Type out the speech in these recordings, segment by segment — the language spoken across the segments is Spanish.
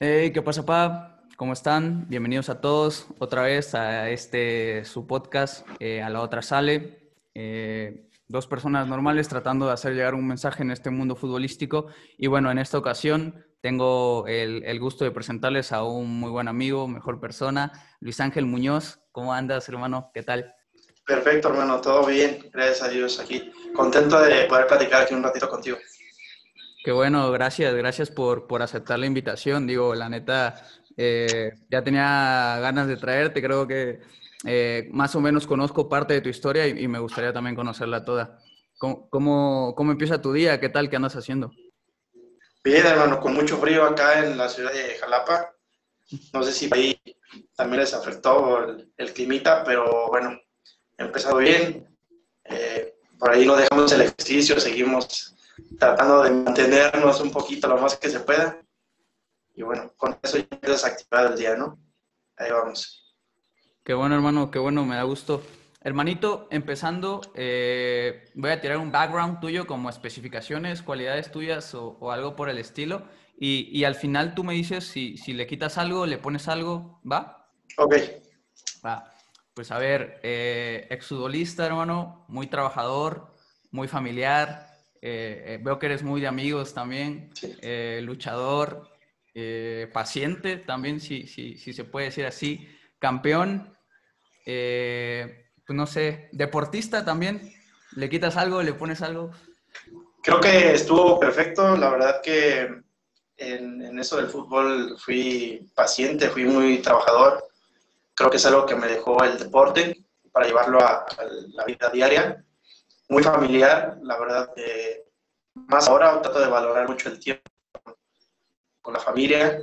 Hey, ¿qué pasa, pa? ¿Cómo están? Bienvenidos a todos otra vez a este su podcast, eh, A la otra sale. Eh, dos personas normales tratando de hacer llegar un mensaje en este mundo futbolístico. Y bueno, en esta ocasión tengo el gusto de presentarles a un muy buen amigo, mejor persona, Luis Ángel Muñoz. ¿Cómo andas, hermano? ¿Qué tal? Perfecto, hermano, todo bien, gracias a Dios aquí. Contento de poder platicar aquí un ratito contigo. Qué bueno, gracias, gracias por, por aceptar la invitación. Digo, la neta, eh, ya tenía ganas de traerte, creo que eh, más o menos conozco parte de tu historia y, me gustaría también conocerla toda. ¿Cómo, ¿Cómo, cómo, empieza tu día? ¿Qué tal? ¿Qué andas haciendo? Bien, hermano, con mucho frío acá en la ciudad de Jalapa. No sé si ahí también les afectó el, el climita, pero bueno, empezado bien. Eh, por ahí no dejamos el ejercicio, seguimos tratando de mantenernos un poquito lo más que se pueda. Y bueno, con eso ya empiezas a activar el día, ¿no? Ahí vamos. Qué bueno, hermano, qué bueno, me da gusto. Hermanito, empezando, eh, voy a tirar un background tuyo como especificaciones, cualidades tuyas o, o algo por el estilo. Y, y, al final tú me dices si, si le quitas algo, le pones algo, ¿va? Ok. Va. Pues a ver, eh, exfutbolista, hermano, muy trabajador, muy familiar. Eh, eh, veo que eres muy de amigos también. Sí. Eh, luchador, eh, paciente también, si, si, si, se puede decir así. Campeón, pues no sé, deportista también. ¿Le quitas algo? ¿Le pones algo? Creo que estuvo perfecto. La verdad que en, en eso del fútbol fui paciente, fui muy trabajador creo que es algo que me dejó el deporte para llevarlo a, a la vida diaria. Muy familiar, la verdad, más ahora trato de valorar mucho el tiempo con la familia.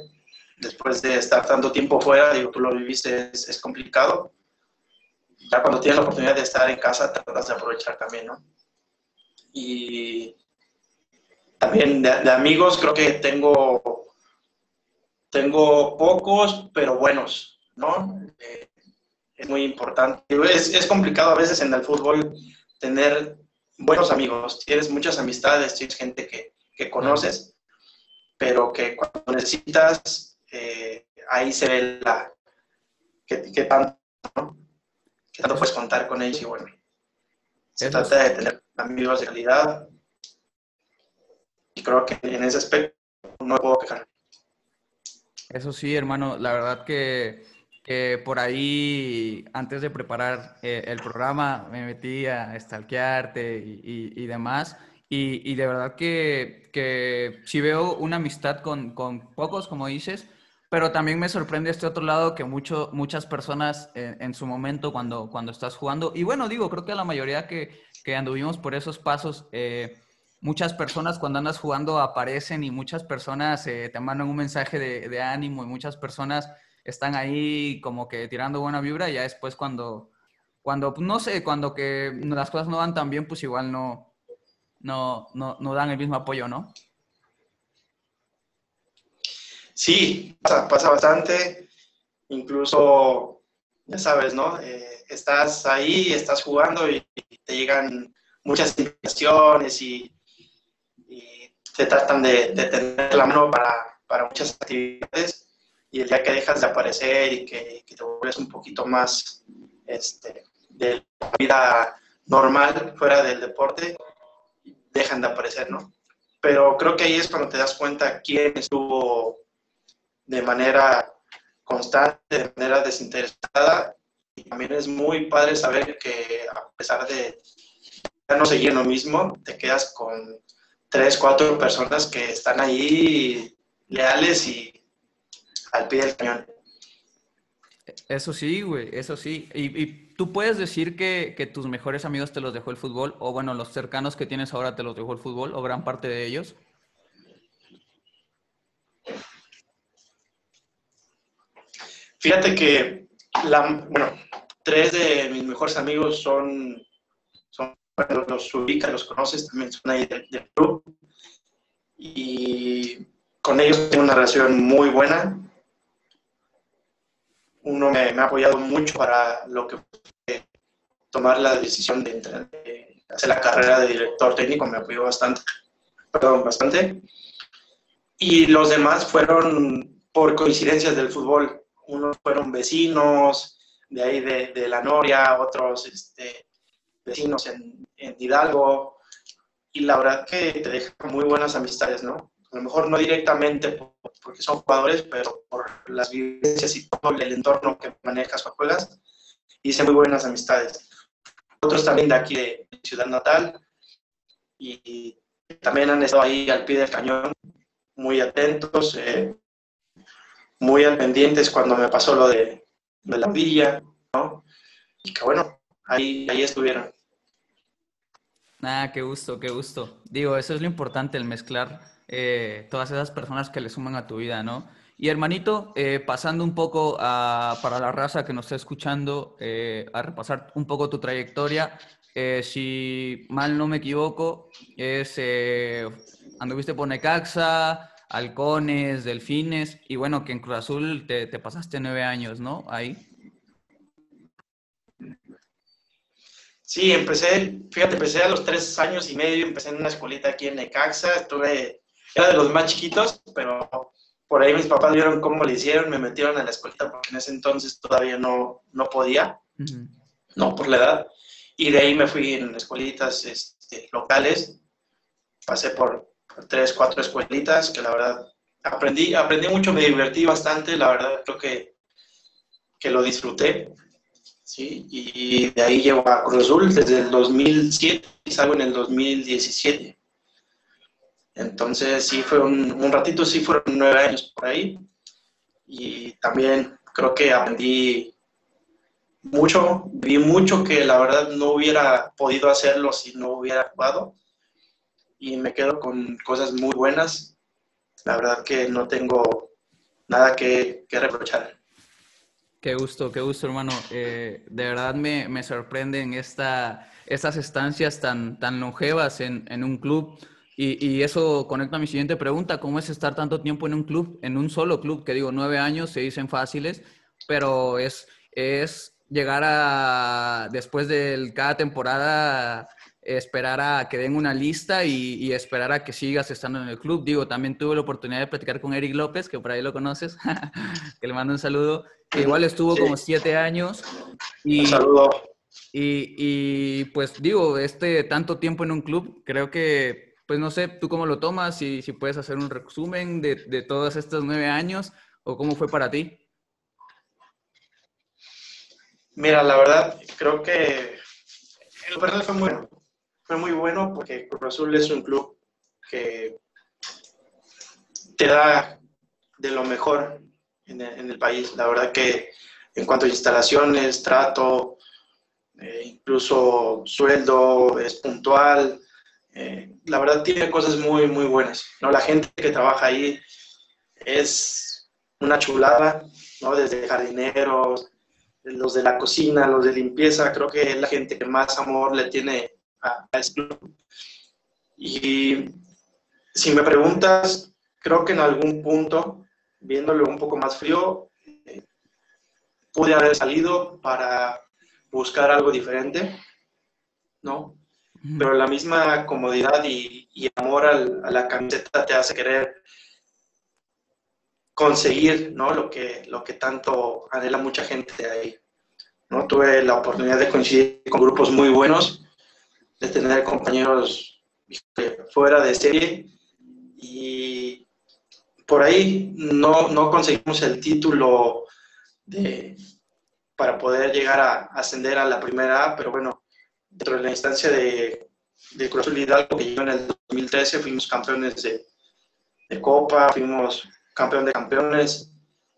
Después de estar tanto tiempo fuera, digo, tú lo viviste, es, complicado. Ya cuando tienes la oportunidad de estar en casa, tratas de aprovechar también, ¿no? Y también de, amigos, creo que tengo, tengo pocos, pero buenos ¿no? Eh, es muy importante. Es, complicado a veces en el fútbol tener buenos amigos. Tienes muchas amistades, tienes gente que, que conoces, pero que cuando necesitas, eh, ahí se ve la, que, que tanto, ¿no? que tanto puedes contar con ellos y bueno, se trata de tener amigos de calidad y creo que en ese aspecto no puedo quejar. Eso sí, hermano, la verdad que eh, por ahí, antes de preparar eh, el programa, me metí a stalkearte y, y, demás. Y, de verdad que, que sí veo una amistad con, con, pocos, como dices, pero también me sorprende este otro lado que mucho, muchas personas en, su momento cuando, cuando estás jugando, y bueno, digo, creo que la mayoría que, que anduvimos por esos pasos, eh, muchas personas cuando andas jugando aparecen y muchas personas te mandan un mensaje de, de ánimo y muchas personas están ahí como que tirando buena vibra y ya después cuando, cuando pues, no sé, cuando que las cosas no van tan bien, pues igual no, no, no, no dan el mismo apoyo, ¿no? Sí, pasa, pasa bastante, incluso, ya sabes, ¿no? Eh, estás ahí, estás jugando y te llegan muchas invitaciones y, te tratan de, de, tener la mano para, para muchas actividades y el día que dejas de aparecer y que, que te vuelves un poquito más este, de la vida normal fuera del deporte, dejan de aparecer, ¿no? Pero creo que ahí es cuando te das cuenta quién estuvo de manera constante, de manera desinteresada. Y también es muy padre saber que a pesar de ya no seguir lo mismo, te quedas con tres, cuatro personas que están ahí leales y al pie del cañón. Eso sí, güey, eso sí. Y, y tú puedes decir que, que, tus mejores amigos te los dejó el fútbol, o bueno, los cercanos que tienes ahora te los dejó el fútbol, o gran parte de ellos. Fíjate que, la, bueno, tres de mis mejores amigos son, son bueno, los ubicas, los conoces, también son ahí del, del club. Y con ellos tengo una relación muy buena uno me, ha apoyado mucho para lo que fue tomar la decisión de, de, hacer la carrera de director técnico, me apoyó bastante, perdón, bastante. Y los demás fueron por coincidencias del fútbol. Unos fueron vecinos de ahí de, la Noria, otros este, vecinos en, en, Hidalgo, y la verdad que te deja muy buenas amistades, ¿no? A lo mejor no directamente porque son jugadores, pero por las vivencias y todo el entorno que manejas o juegas, hice muy buenas amistades. Otros también de aquí de Ciudad Natal, y también han estado ahí al pie del cañón, muy atentos, eh, muy al pendientes cuando me pasó lo de, la villa, ¿no? Y que bueno, ahí, ahí estuvieron. Ah, qué gusto, qué gusto. Digo, eso es lo importante, el mezclar eh, todas esas personas que le suman a tu vida, ¿no? Y hermanito, eh, pasando un poco para la raza que nos está escuchando, a repasar un poco tu trayectoria, eh, si mal no me equivoco, es eh, anduviste por Necaxa, Halcones, Delfines, y bueno, que en Cruz Azul te, pasaste nueve años, ¿no? Ahí. Sí, empecé, fíjate, empecé a los tres años y medio, empecé en una escuelita aquí en Necaxa, estuve, era de los más chiquitos, pero por ahí mis papás vieron cómo le hicieron, me metieron a la escuelita porque en ese entonces todavía no, no podía, no por la edad. Y de ahí me fui en escuelitas este, locales. Pasé por, tres, cuatro escuelitas que la verdad aprendí, aprendí mucho, me divertí bastante, la verdad creo que, que lo disfruté. ¿sí? Y de ahí llevo a Cruz Azul desde el 2007 y salgo en el 2017. Entonces sí fue un, un ratito, sí fueron nueve años por ahí. Y también creo que aprendí mucho, vi mucho que la verdad no hubiera podido hacerlo si no hubiera jugado y me quedo con cosas muy buenas. La verdad que no tengo nada que, reprochar. Qué gusto, qué gusto, hermano. Eh, de verdad me, me sorprenden esta, estas estancias tan, tan longevas en, en un club. Y, y, eso conecta a mi siguiente pregunta. ¿Cómo es estar tanto tiempo en un club, en un solo club? Que digo, nueve años se dicen fáciles, pero es, es llegar a, después de cada temporada, esperar a que den una lista y, esperar a que sigas estando en el club. Digo, también tuve la oportunidad de platicar con Eric López, que por ahí lo conoces, que le mando un saludo, que igual estuvo como siete años. Y, un saludo. Y, y, pues digo, este tanto tiempo en un club, creo que, pues no sé, tú cómo lo tomas, y si puedes hacer un resumen de, todos estos nueve años o cómo fue para ti. Mira, la verdad, creo que el verdad fue muy bueno. Fue muy bueno porque Cruz Azul es un club que te da de lo mejor en el, país. La verdad que en cuanto a instalaciones, trato, eh, incluso sueldo, es puntual. La verdad tiene cosas muy, muy buenas. ¿no? La gente que trabaja ahí es una chulada, ¿no? desde jardineros, los de la cocina, los de limpieza, creo que es la gente que más amor le tiene a, este club. Y si me preguntas, creo que en algún punto, viéndolo un poco más frío, eh, pude haber salido para buscar algo diferente, ¿no? Pero la misma comodidad y, amor a la camiseta te hace querer conseguir ¿no? lo, que, lo que tanto anhela mucha gente ahí. ¿no? Tuve la oportunidad de coincidir con grupos muy buenos, de tener compañeros fuera de serie y por ahí no, no conseguimos el título de, para poder llegar a ascender a la primera pero bueno, dentro de la instancia de, de Cruz Azul Hidalgo que llegó en el 2013, fuimos campeones de, de Copa, fuimos campeón de campeones,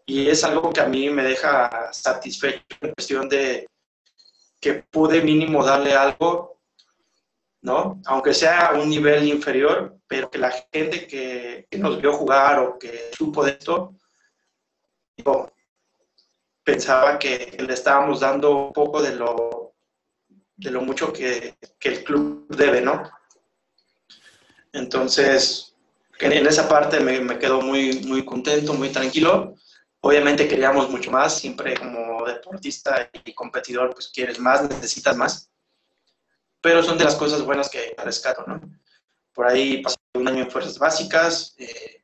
y es algo que a mí me deja satisfecho en cuestión de que pude mínimo darle algo, ¿no? Aunque sea a un nivel inferior, pero que la gente que, nos vio jugar o que supo de esto, pensaba que le estábamos dando un poco de lo, de lo mucho que, que el club debe, ¿no? Entonces, en esa parte me, me quedo muy, muy contento, muy tranquilo. Obviamente queríamos mucho más, siempre como deportista y competidor, pues quieres más, necesitas más. Pero son de las cosas buenas que rescato, ¿no? Por ahí pasé un año en fuerzas básicas, eh,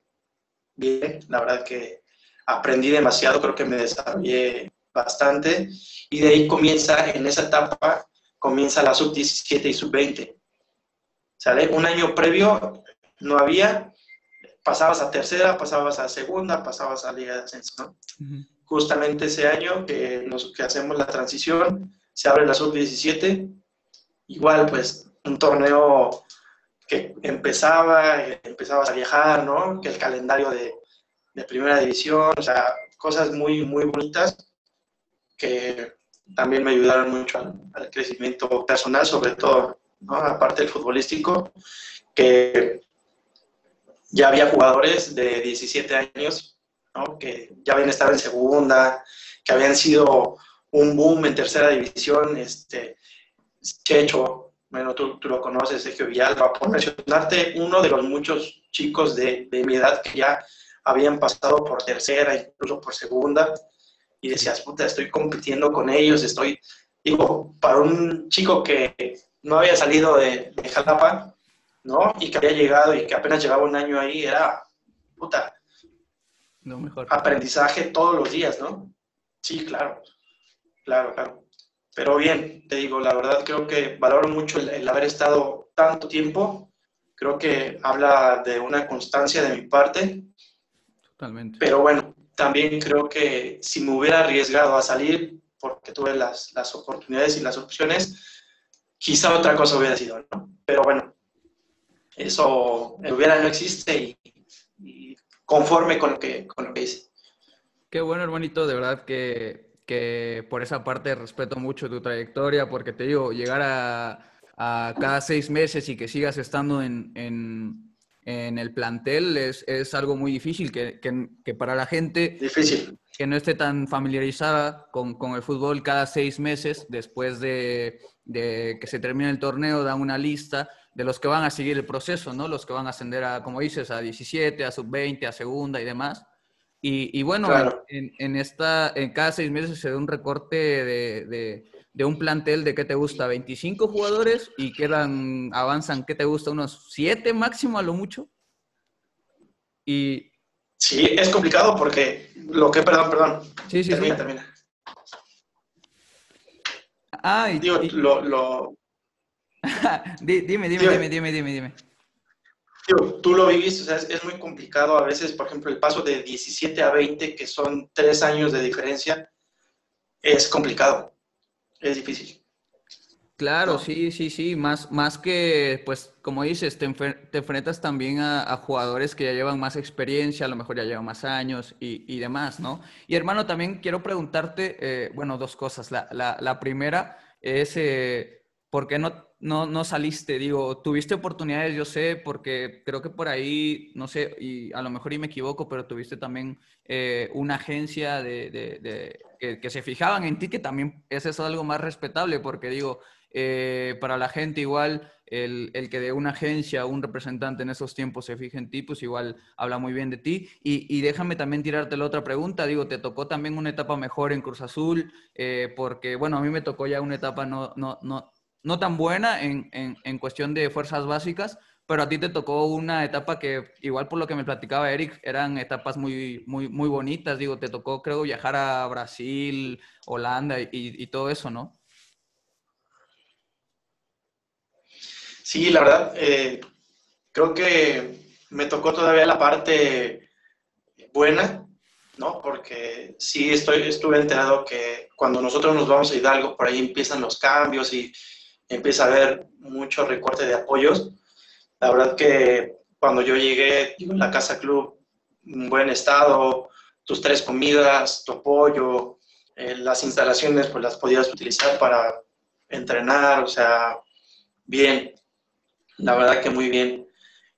bien, la verdad que aprendí demasiado, creo que me desarrollé bastante y de ahí comienza, en esa etapa, comienza la sub-17 y sub-20. ¿Sale? Un año previo no había, pasabas a tercera, pasabas a segunda, pasabas a Liga de Ascenso, Justamente ese año que, nos, que hacemos la transición, se abre la sub-17, igual pues un torneo que empezaba, empezabas a viajar, ¿no? Que el calendario de, de primera división, o sea, cosas muy, muy bonitas que también me ayudaron mucho al, crecimiento personal, sobre todo, ¿no? aparte del futbolístico, que ya había jugadores de 17 años ¿no? que ya habían estado en segunda, que habían sido un boom en tercera división, este, Checho, bueno, tú, tú lo conoces, Sergio Villalba, por mencionarte uno de los muchos chicos de, de mi edad que ya habían pasado por tercera, incluso por segunda, y decías, puta, estoy compitiendo con ellos, estoy, digo, para un chico que no había salido de, Jalapa, ¿no? Y que había llegado y que apenas llevaba un año ahí, era, puta, no, mejor. aprendizaje todos los días, ¿no? Sí, claro, claro, claro. Pero bien, te digo, la verdad creo que valoro mucho el haber estado tanto tiempo. Creo que habla de una constancia de mi parte Totalmente. Pero bueno, también creo que si me hubiera arriesgado a salir, porque tuve las, las oportunidades y las opciones, quizá otra cosa hubiera sido, ¿no? Pero bueno, eso el hubiera no existe y, conforme con lo, que, con lo que hice. Qué bueno, hermanito, de verdad que, que por esa parte respeto mucho tu trayectoria, porque te digo, llegar a, a cada seis meses y que sigas estando en, en en el plantel es, es algo muy difícil, que, que, que, para la gente difícil. que no esté tan familiarizada con, con el fútbol cada seis meses, después de, de, que se termine el torneo, dan una lista de los que van a seguir el proceso, ¿no? Los que van a ascender a, como dices, a 17, a sub-20, a segunda y demás. Y, y bueno, claro. en, en, esta, en cada seis meses se da un recorte de, de de un plantel de, ¿qué te gusta? 25 jugadores y quedan, avanzan, ¿qué te gusta? Unos 7 máximo a lo mucho. Y... Sí, es complicado porque lo que, perdón, perdón. Sí, sí, termina, sí. termina. Ah, y, Digo, y... lo... lo... dime, dime, Digo, dime, dime, dime, dime. Digo, tú lo viviste, o sea, es, es, muy complicado a veces, por ejemplo, el paso de 17 a 20, que son tres años de diferencia, es complicado es difícil. Claro, no. sí, sí, sí, más, más que, pues, como dices, te, te enfrentas también a, a, jugadores que ya llevan más experiencia, a lo mejor ya llevan más años y, y demás, ¿no? Y hermano, también quiero preguntarte, eh, bueno, dos cosas. La, la, la primera es, eh, ¿por qué no, no, no saliste? Digo, tuviste oportunidades, yo sé, porque creo que por ahí, no sé, y a lo mejor y me equivoco, pero tuviste también eh, una agencia de, que, se fijaban en ti, que también es eso algo más respetable, porque digo, eh, para la gente igual, el, el, que de una agencia, un representante en esos tiempos se fije en ti, pues igual habla muy bien de ti. Y, y déjame también tirarte la otra pregunta, digo, te tocó también una etapa mejor en Cruz Azul, eh, porque bueno, a mí me tocó ya una etapa no, no, no, no tan buena en, en, en cuestión de fuerzas básicas, pero a ti te tocó una etapa que, igual por lo que me platicaba Eric, eran etapas muy, muy, muy bonitas. Digo, te tocó, creo, viajar a Brasil, Holanda y, y todo eso, ¿no? Sí, la verdad, eh, creo que me tocó todavía la parte buena, ¿no? Porque sí estoy, estuve enterado que cuando nosotros nos vamos a Hidalgo, por ahí empiezan los cambios y empieza a haber mucho recorte de apoyos la verdad que cuando yo llegué, la Casa Club, buen estado, tus tres comidas, tu apoyo, eh, las instalaciones, pues las podías utilizar para entrenar, o sea, bien, la verdad que muy bien.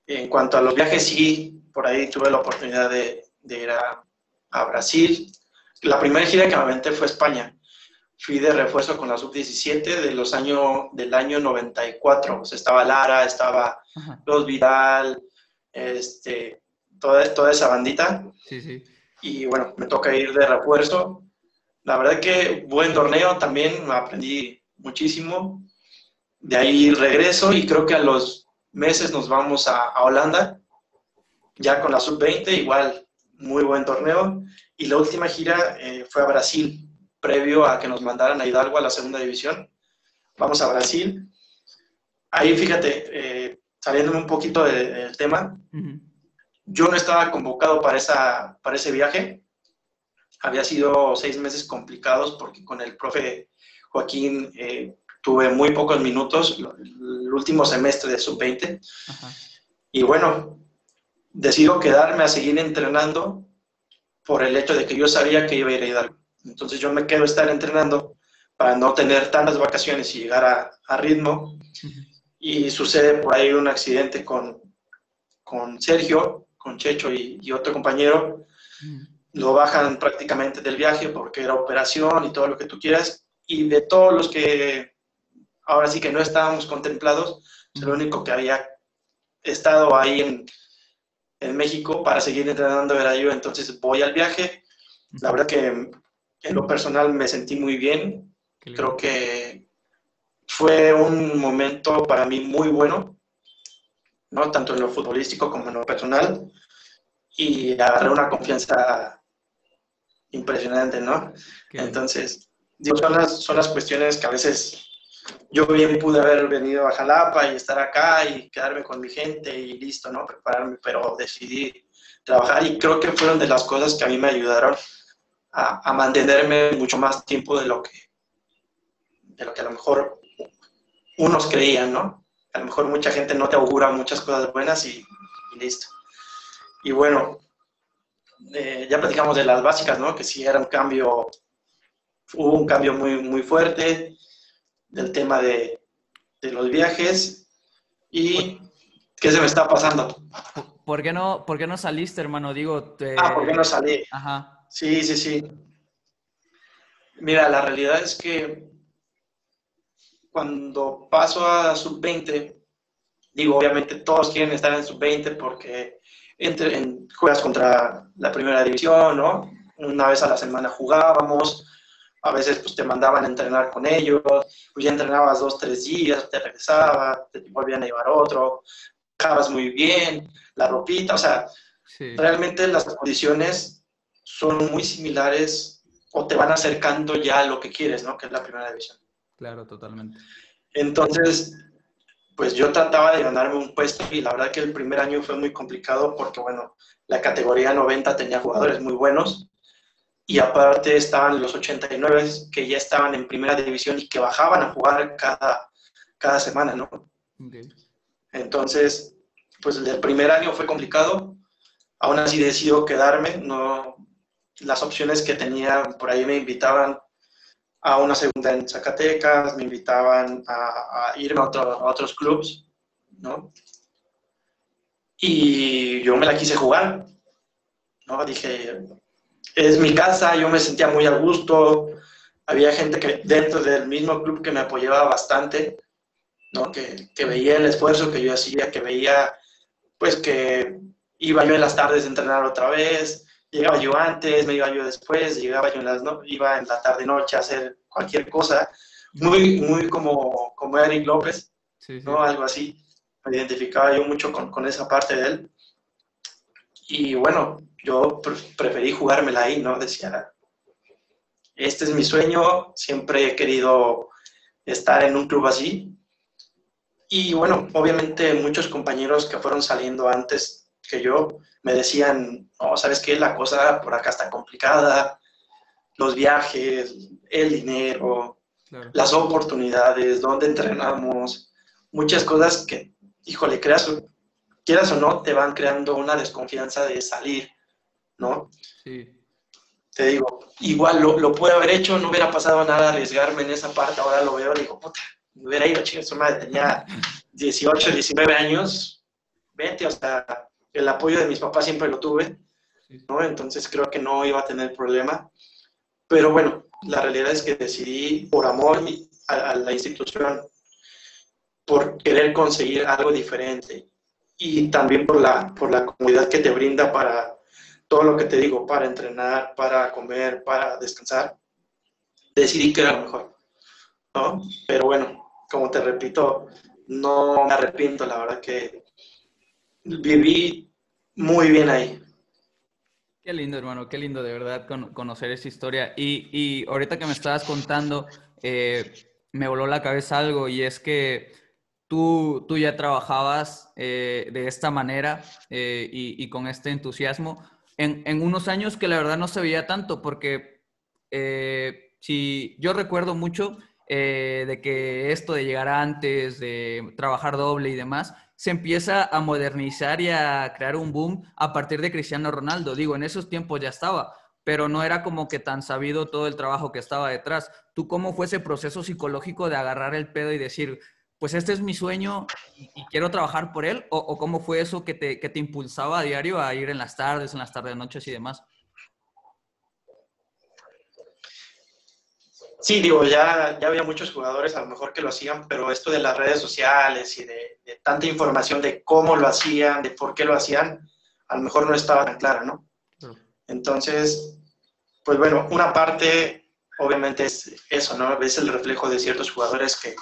En cuanto a los viajes, sí, por ahí tuve la oportunidad de, de ir a, a, Brasil. La primera gira que me aventé fue España. Fui de refuerzo con la sub-17 de los años, del año 94. O sea, estaba Lara, estaba Ajá. Los Vidal, este, toda, toda esa bandita. Sí, sí. Y bueno, me toca ir de refuerzo. La verdad que buen torneo también, aprendí muchísimo. De ahí regreso y creo que a los meses nos vamos a, a Holanda, ya con la sub-20, igual muy buen torneo. Y la última gira eh, fue a Brasil, previo a que nos mandaran a Hidalgo a la segunda división. Vamos a Brasil. Ahí, fíjate, eh, saliéndome un poquito del tema, yo no estaba convocado para, esa, para ese viaje. Había sido seis meses complicados porque con el profe Joaquín eh, tuve muy pocos minutos, el último semestre de sub-20. Y bueno, decido quedarme a seguir entrenando por el hecho de que yo sabía que iba a ir a Hidalgo. Entonces yo me quedo a estar entrenando para no tener tantas vacaciones y llegar a, ritmo. Y sucede por ahí un accidente con, con Sergio, con Checho y, otro compañero. Lo bajan prácticamente del viaje porque era operación y todo lo que tú quieras. Y de todos los que ahora sí que no estábamos contemplados, el único que había estado ahí en, en México para seguir entrenando era yo. Entonces voy al viaje. La verdad que en lo personal me sentí muy bien. Creo que fue un momento para mí muy bueno, ¿no? tanto en lo futbolístico como en lo personal. Y agarré una confianza impresionante, ¿no? Entonces, digo, son las, son las cuestiones que a veces yo bien pude haber venido a Jalapa y estar acá y quedarme con mi gente y listo, ¿no? Prepararme, pero decidí trabajar y creo que fueron de las cosas que a mí me ayudaron a, mantenerme mucho más tiempo de lo que de lo que a lo mejor unos creían, ¿no? A lo mejor mucha gente no te augura muchas cosas buenas y, listo. Y bueno, eh, ya platicamos de las básicas, ¿no? Que sí era un cambio, hubo un cambio muy, muy fuerte del tema de, de los viajes y qué se me está pasando. ¿Por qué no, por qué no saliste, hermano? Digo, Ah, ¿por qué no salí? Ajá. Sí, sí, sí. Mira, la realidad es que cuando paso a sub-20, digo, obviamente todos quieren estar en sub-20 porque entre, juegas contra la primera división, ¿no? Una vez a la semana jugábamos, a veces pues te mandaban a entrenar con ellos, pues ya entrenabas dos, tres días, te regresaba, te volvían a llevar otro, trabajabas muy bien, la ropita, o sea, realmente las condiciones son muy similares o te van acercando ya a lo que quieres, ¿no? Que es la primera división. Claro, totalmente. Entonces, pues yo trataba de ganarme un puesto y la verdad que el primer año fue muy complicado porque, bueno, la categoría 90 tenía jugadores muy buenos y aparte estaban los 89 que ya estaban en primera división y que bajaban a jugar cada, cada semana, ¿no? Entonces, pues el primer año fue complicado, aún así decido quedarme, no, las opciones que tenía, por ahí me invitaban a una segunda en Zacatecas, me invitaban a, irme a, otros clubes, ¿no? Y yo me la quise jugar, ¿no? Dije, es mi casa, yo me sentía muy a gusto, había gente que dentro del mismo club que me apoyaba bastante, ¿no? Que, que veía el esfuerzo que yo hacía, que veía, pues que iba yo en las tardes a entrenar otra vez, llegaba yo antes, me iba yo después, llegaba yo en las no, iba en la tarde noche a hacer cualquier cosa, muy, muy como, como Eric López, ¿no? Algo así. Me identificaba yo mucho con, con, esa parte de él. Y bueno, yo preferí jugármela ahí, ¿no? Decía, este es mi sueño, siempre he querido estar en un club así. Y bueno, obviamente muchos compañeros que fueron saliendo antes que yo me decían, no, ¿sabes qué? La cosa por acá está complicada, los viajes, el dinero, las oportunidades, dónde entrenamos, muchas cosas que, híjole, creas, quieras o no, te van creando una desconfianza de salir, ¿no? Sí. Te digo, igual lo, lo pude haber hecho, no hubiera pasado nada arriesgarme en esa parte, ahora lo veo, digo, puta, me hubiera ido, chido, su madre tenía 18, 19 años, vete, o sea, el apoyo de mis papás siempre lo tuve, ¿no? Entonces creo que no iba a tener problema. Pero bueno, la realidad es que decidí por amor a, la institución, por querer conseguir algo diferente y también por la, por la comunidad que te brinda para todo lo que te digo, para entrenar, para comer, para descansar, decidí que era lo mejor, ¿no? Pero bueno, como te repito, no me arrepiento, la verdad que viví muy bien ahí. Qué lindo, hermano, qué lindo de verdad conocer esa historia. Y, y, ahorita que me estabas contando, eh, me voló la cabeza algo y es que tú, tú ya trabajabas eh, de esta manera eh, y, y, con este entusiasmo en, en, unos años que la verdad no se veía tanto, porque si yo recuerdo mucho de que esto de llegar antes, de trabajar doble y demás, se empieza a modernizar y a crear un boom a partir de Cristiano Ronaldo. Digo, en esos tiempos ya estaba, pero no era como que tan sabido todo el trabajo que estaba detrás. ¿Tú cómo fue ese proceso psicológico de agarrar el pedo y decir, pues este es mi sueño y, quiero trabajar por él? ¿O, cómo fue eso que te, que te impulsaba a diario a ir en las tardes, en las tardes, noches y demás? Sí, digo, ya, ya había muchos jugadores a lo mejor que lo hacían, pero esto de las redes sociales y de, tanta información de cómo lo hacían, de por qué lo hacían, a lo mejor no estaba tan clara, ¿no? Entonces, pues bueno, una parte obviamente es eso, ¿no? Ves el reflejo de ciertos jugadores que,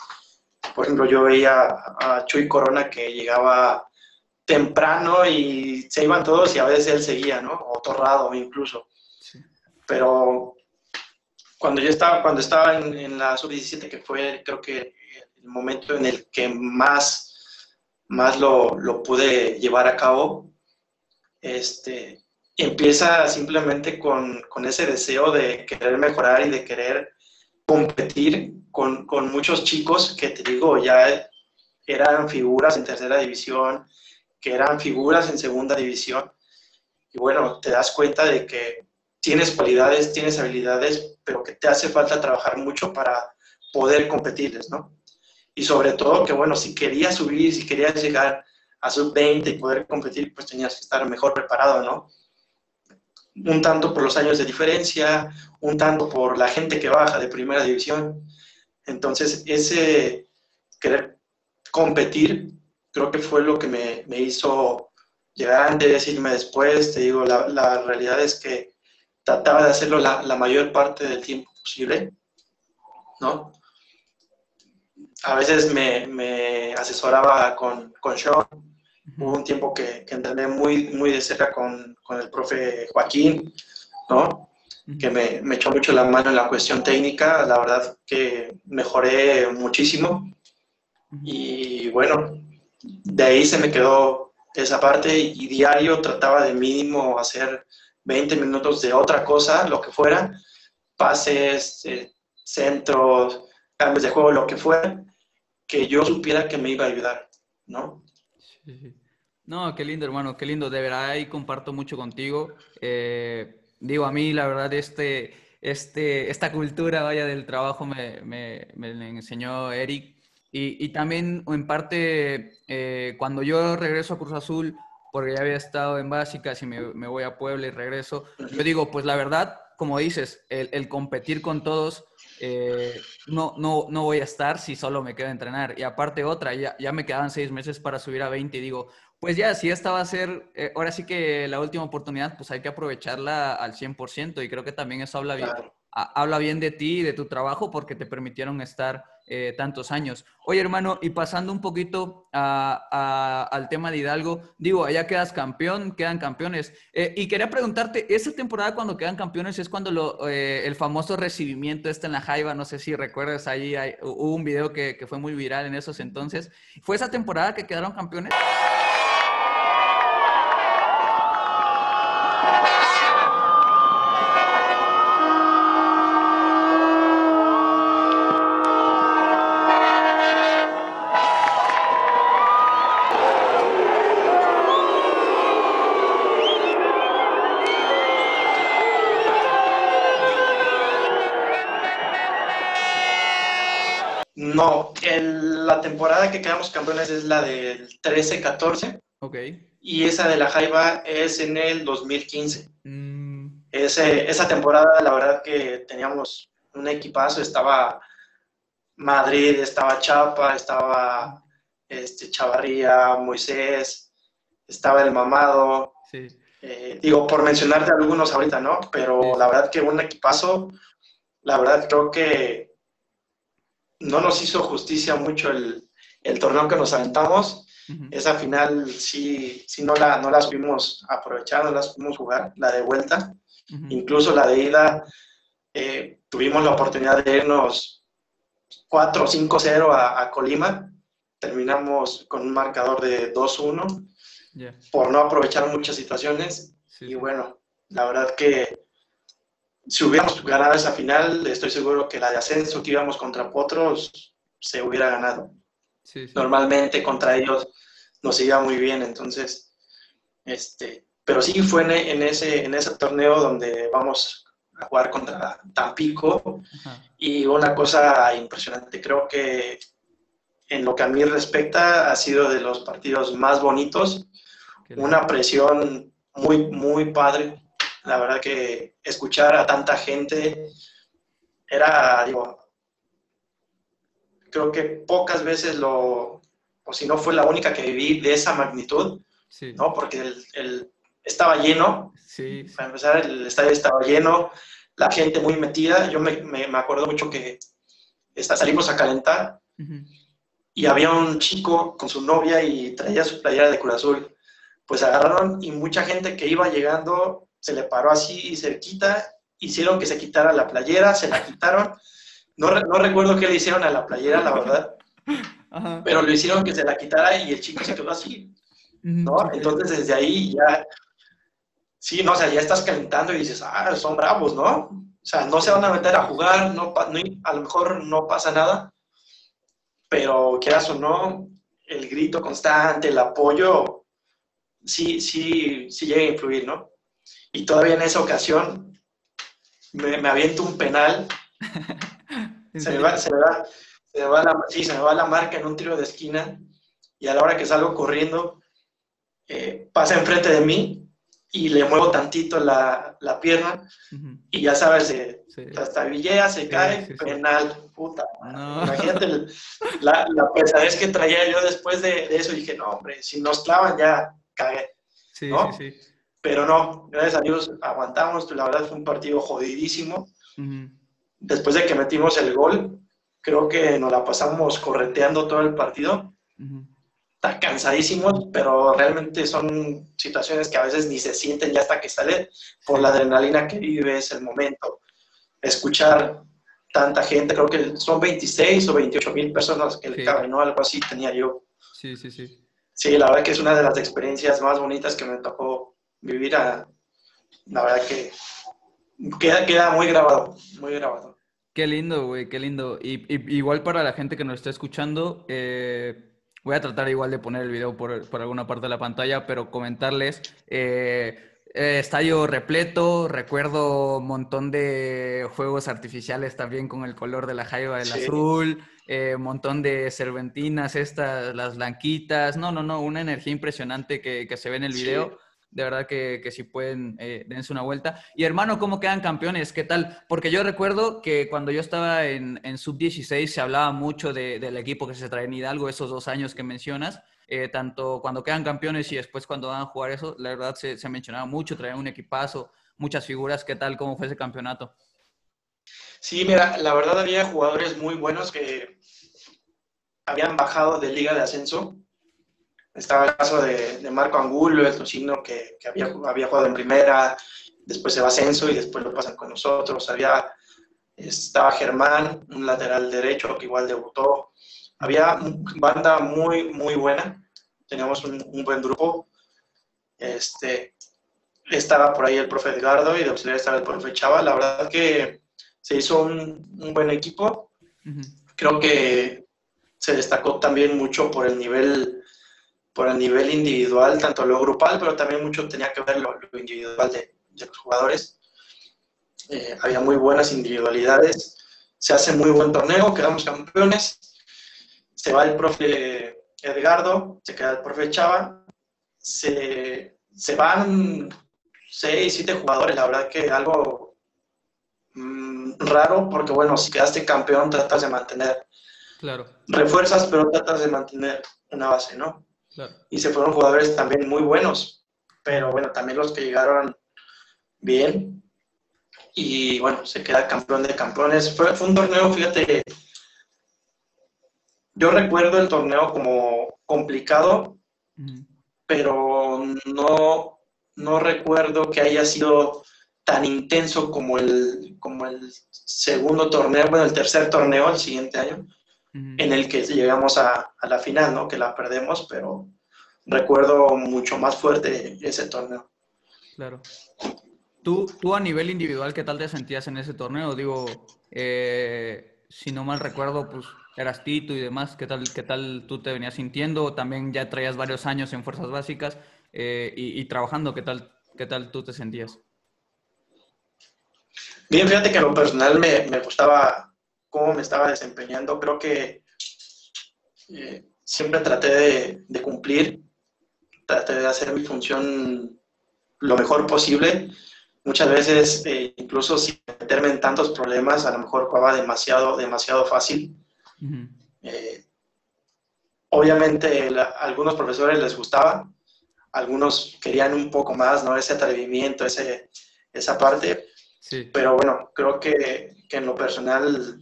por ejemplo, yo veía a Chuy Corona que llegaba temprano y se iban todos y a veces él seguía, ¿no? O Torrado incluso. Pero cuando yo estaba, cuando estaba en, la sub-17, que fue creo que el momento en el que más, más lo, lo pude llevar a cabo, este, empieza simplemente con, con, ese deseo de querer mejorar y de querer competir con, con, muchos chicos que te digo, ya eran figuras en tercera división, que eran figuras en segunda división. Y bueno, te das cuenta de que tienes cualidades, tienes habilidades, pero que te hace falta trabajar mucho para poder competirles, ¿no? Y sobre todo que, bueno, si querías subir, si querías llegar a sub-20 y poder competir, pues tenías que estar mejor preparado, ¿no? Un tanto por los años de diferencia, un tanto por la gente que baja de primera división. Entonces, ese querer competir, creo que fue lo que me, me hizo llegar antes, irme después. Te digo, la, la realidad es que trataba de hacerlo la, la, mayor parte del tiempo posible, ¿no? A veces me, me asesoraba con, con Sean, hubo un tiempo que, que entrené muy, muy de cerca con, con, el profe Joaquín, ¿no? Que me, me, echó mucho la mano en la cuestión técnica, la verdad que mejoré muchísimo. Y bueno, de ahí se me quedó esa parte y diario trataba de mínimo hacer 20 minutos de otra cosa, lo que fuera, pases, eh, centros, cambios de juego, lo que fuera, que yo supiera que me iba a ayudar, ¿no? No, qué lindo, hermano, qué lindo. De verdad, ahí comparto mucho contigo. Eh, digo, a mí, la verdad, este, este, esta cultura, vaya, del trabajo me, me, me enseñó Eric. Y, y, también, en parte, eh, cuando yo regreso a Cruz Azul, porque ya había estado en básicas y me, voy a Puebla y regreso. Yo digo, pues la verdad, como dices, el, competir con todos, eh, no, no, no voy a estar si solo me quedo a entrenar. Y aparte otra, ya, ya me quedaban seis meses para subir a 20 y digo, pues ya, si esta va a ser, eh, ahora sí que la última oportunidad, pues hay que aprovecharla al 100% y creo que también eso habla bien, habla bien de ti y de tu trabajo porque te permitieron estar eh, tantos años. Oye, hermano, y pasando un poquito al tema de Hidalgo, digo, allá quedas campeón, quedan campeones. Eh, y quería preguntarte, esa temporada cuando quedan campeones es cuando eh, el famoso recibimiento está en la Jaiba, no sé si recuerdas, ahí hubo un video que, que fue muy viral en esos entonces. ¿Fue esa temporada que quedaron campeones? Temporada que quedamos campeones es la del 13-14. Ok. Y esa de la Jaiba es en el 2015. Mm. esa temporada, la verdad que teníamos un equipazo, estaba Madrid, estaba Chapa, estaba este, Chavarría, Moisés, estaba el Mamado. Sí. Eh, digo, por mencionarte algunos ahorita, ¿no? Pero la verdad que un equipazo, la verdad creo que no nos hizo justicia mucho el, torneo que nos aventamos. Esa final sí, sí no, la, no la supimos aprovechar, no la supimos jugar, la de vuelta. Incluso la de ida, eh, tuvimos la oportunidad de irnos 4 5-0 a, Colima. Terminamos con un marcador de 2-1 por no aprovechar muchas situaciones. Y bueno, la verdad que si hubiéramos ganado esa final, estoy seguro que la de ascenso que íbamos contra Potros se hubiera ganado. Normalmente contra ellos nos iba muy bien, entonces, este, pero sí fue en, ese, en ese torneo donde vamos a jugar contra Tampico y una cosa impresionante, creo que en lo que a mí respecta ha sido de los partidos más bonitos, una presión muy, muy padre, la verdad que escuchar a tanta gente era, digo, creo que pocas veces lo, o si no fue la única que viví de esa magnitud, ¿no? Porque el, estaba lleno, sí. para empezar, el estadio estaba lleno, la gente muy metida, yo me, me, acuerdo mucho que está, salimos a calentar y había un chico con su novia y traía su playera de Cruz Azul, pues agarraron y mucha gente que iba llegando se le paró así cerquita, hicieron que se quitara la playera, se la quitaron. No, no recuerdo qué le hicieron a la playera, la verdad, pero lo hicieron que se la quitara y el chico se quedó así, ¿no? Entonces desde ahí ya, sí, no, o sea, ya estás calentando y dices, ah, son bravos, ¿no? O sea, no se van a meter a jugar, no, a lo mejor no pasa nada, pero quieras o no, el grito constante, el apoyo, sí, sí, sí llega a influir, ¿no? Y todavía en esa ocasión me, me aviento un penal. se, me va, se, me va, se, me va la, sí, se me va la marca en un tiro de esquina y a la hora que salgo corriendo eh, pasa enfrente de mí y le muevo tantito la, la pierna y ya sabes, eh, hasta Villea se cae, penal, puta. Imagínate la, la, pesadez que traía yo después de, de, eso. Dije, no, hombre, si nos clavan ya cagué. Sí, sí, sí. Pero no, gracias a Dios aguantamos. La verdad fue un partido jodidísimo. Después de que metimos el gol, creo que nos la pasamos correteando todo el partido. Está cansadísimos, pero realmente son situaciones que a veces ni se sienten ya hasta que sale por la adrenalina que vives, el momento. Escuchar tanta gente, creo que son 26 o 28 mil personas que le caben, ¿no? Algo así tenía yo. Sí, sí, sí. Sí, la verdad que es una de las experiencias más bonitas que me tocó vivir a, la verdad que queda, queda muy grabado, muy grabado. Qué lindo, güey, qué lindo. Y, igual para la gente que nos está escuchando, eh, voy a tratar igual de poner el video por, por alguna parte de la pantalla, pero comentarles, eh, eh, estadio repleto, recuerdo un montón de juegos artificiales también con el color de la jaiba del azul, un montón de serventinas estas, las blanquitas, no, no, no, una energía impresionante que, que se ve en el video de verdad que, que si pueden, eh, dense una vuelta. Y hermano, ¿cómo quedan campeones? ¿Qué tal? Porque yo recuerdo que cuando yo estaba en, en Sub-16 se hablaba mucho de, del equipo que se trae en Hidalgo, esos dos años que mencionas, eh, tanto cuando quedan campeones y después cuando van a jugar eso, la verdad se, se mencionaba mucho, traían un equipazo, muchas figuras. ¿Qué tal? ¿Cómo fue ese campeonato? Sí, mira, la verdad había jugadores muy buenos que habían bajado de liga de ascenso estaba el caso de, Marco Angulo, el tocino que, que había, había, jugado en primera, después se va a ascenso y después lo pasan con nosotros. Había, estaba Germán, un lateral derecho que igual debutó. Había banda muy, muy buena. Teníamos un, buen grupo. Este, estaba por ahí el profe Edgardo y de auxiliar estaba el profe Chava. La verdad que se hizo un, un buen equipo. Creo que se destacó también mucho por el nivel por el nivel individual, tanto lo grupal, pero también mucho tenía que ver lo, individual de, los jugadores. Eh, había muy buenas individualidades, se hace muy buen torneo, quedamos campeones, se va el profe Edgardo, se queda el profe Chava, se, se van seis, siete jugadores, la verdad que algo mm, raro, porque bueno, si quedaste campeón tratas de mantener claro. refuerzas, pero tratas de mantener una base, ¿no? Y se fueron jugadores también muy buenos, pero bueno, también los que llegaron bien. Y bueno, se queda campeón de campeones. Fue, un torneo, fíjate, yo recuerdo el torneo como complicado pero no, no recuerdo que haya sido tan intenso como el, como el segundo torneo, bueno, el tercer torneo el siguiente año, en el que llegamos a, a, la final, ¿no? Que la perdemos, pero recuerdo mucho más fuerte ese torneo. Claro. ¿Tú, tú a nivel individual, ¿qué tal te sentías en ese torneo? Digo, eh, si no mal recuerdo, pues eras Tito y demás, ¿qué tal, qué tal tú te venías sintiendo? También ya traías varios años en Fuerzas Básicas eh, y, trabajando, ¿qué tal, ¿qué tal tú te sentías? Bien, fíjate que en lo personal me, me gustaba cómo me estaba desempeñando. Creo que eh, siempre traté de, de, cumplir, traté de hacer mi función lo mejor posible. Muchas veces, eh, incluso sin meterme en tantos problemas, a lo mejor jugaba demasiado, demasiado fácil. Eh, obviamente, a algunos profesores les gustaba, algunos querían un poco más, ¿no? Ese atrevimiento, ese, esa parte. Pero bueno, creo que, que, en lo personal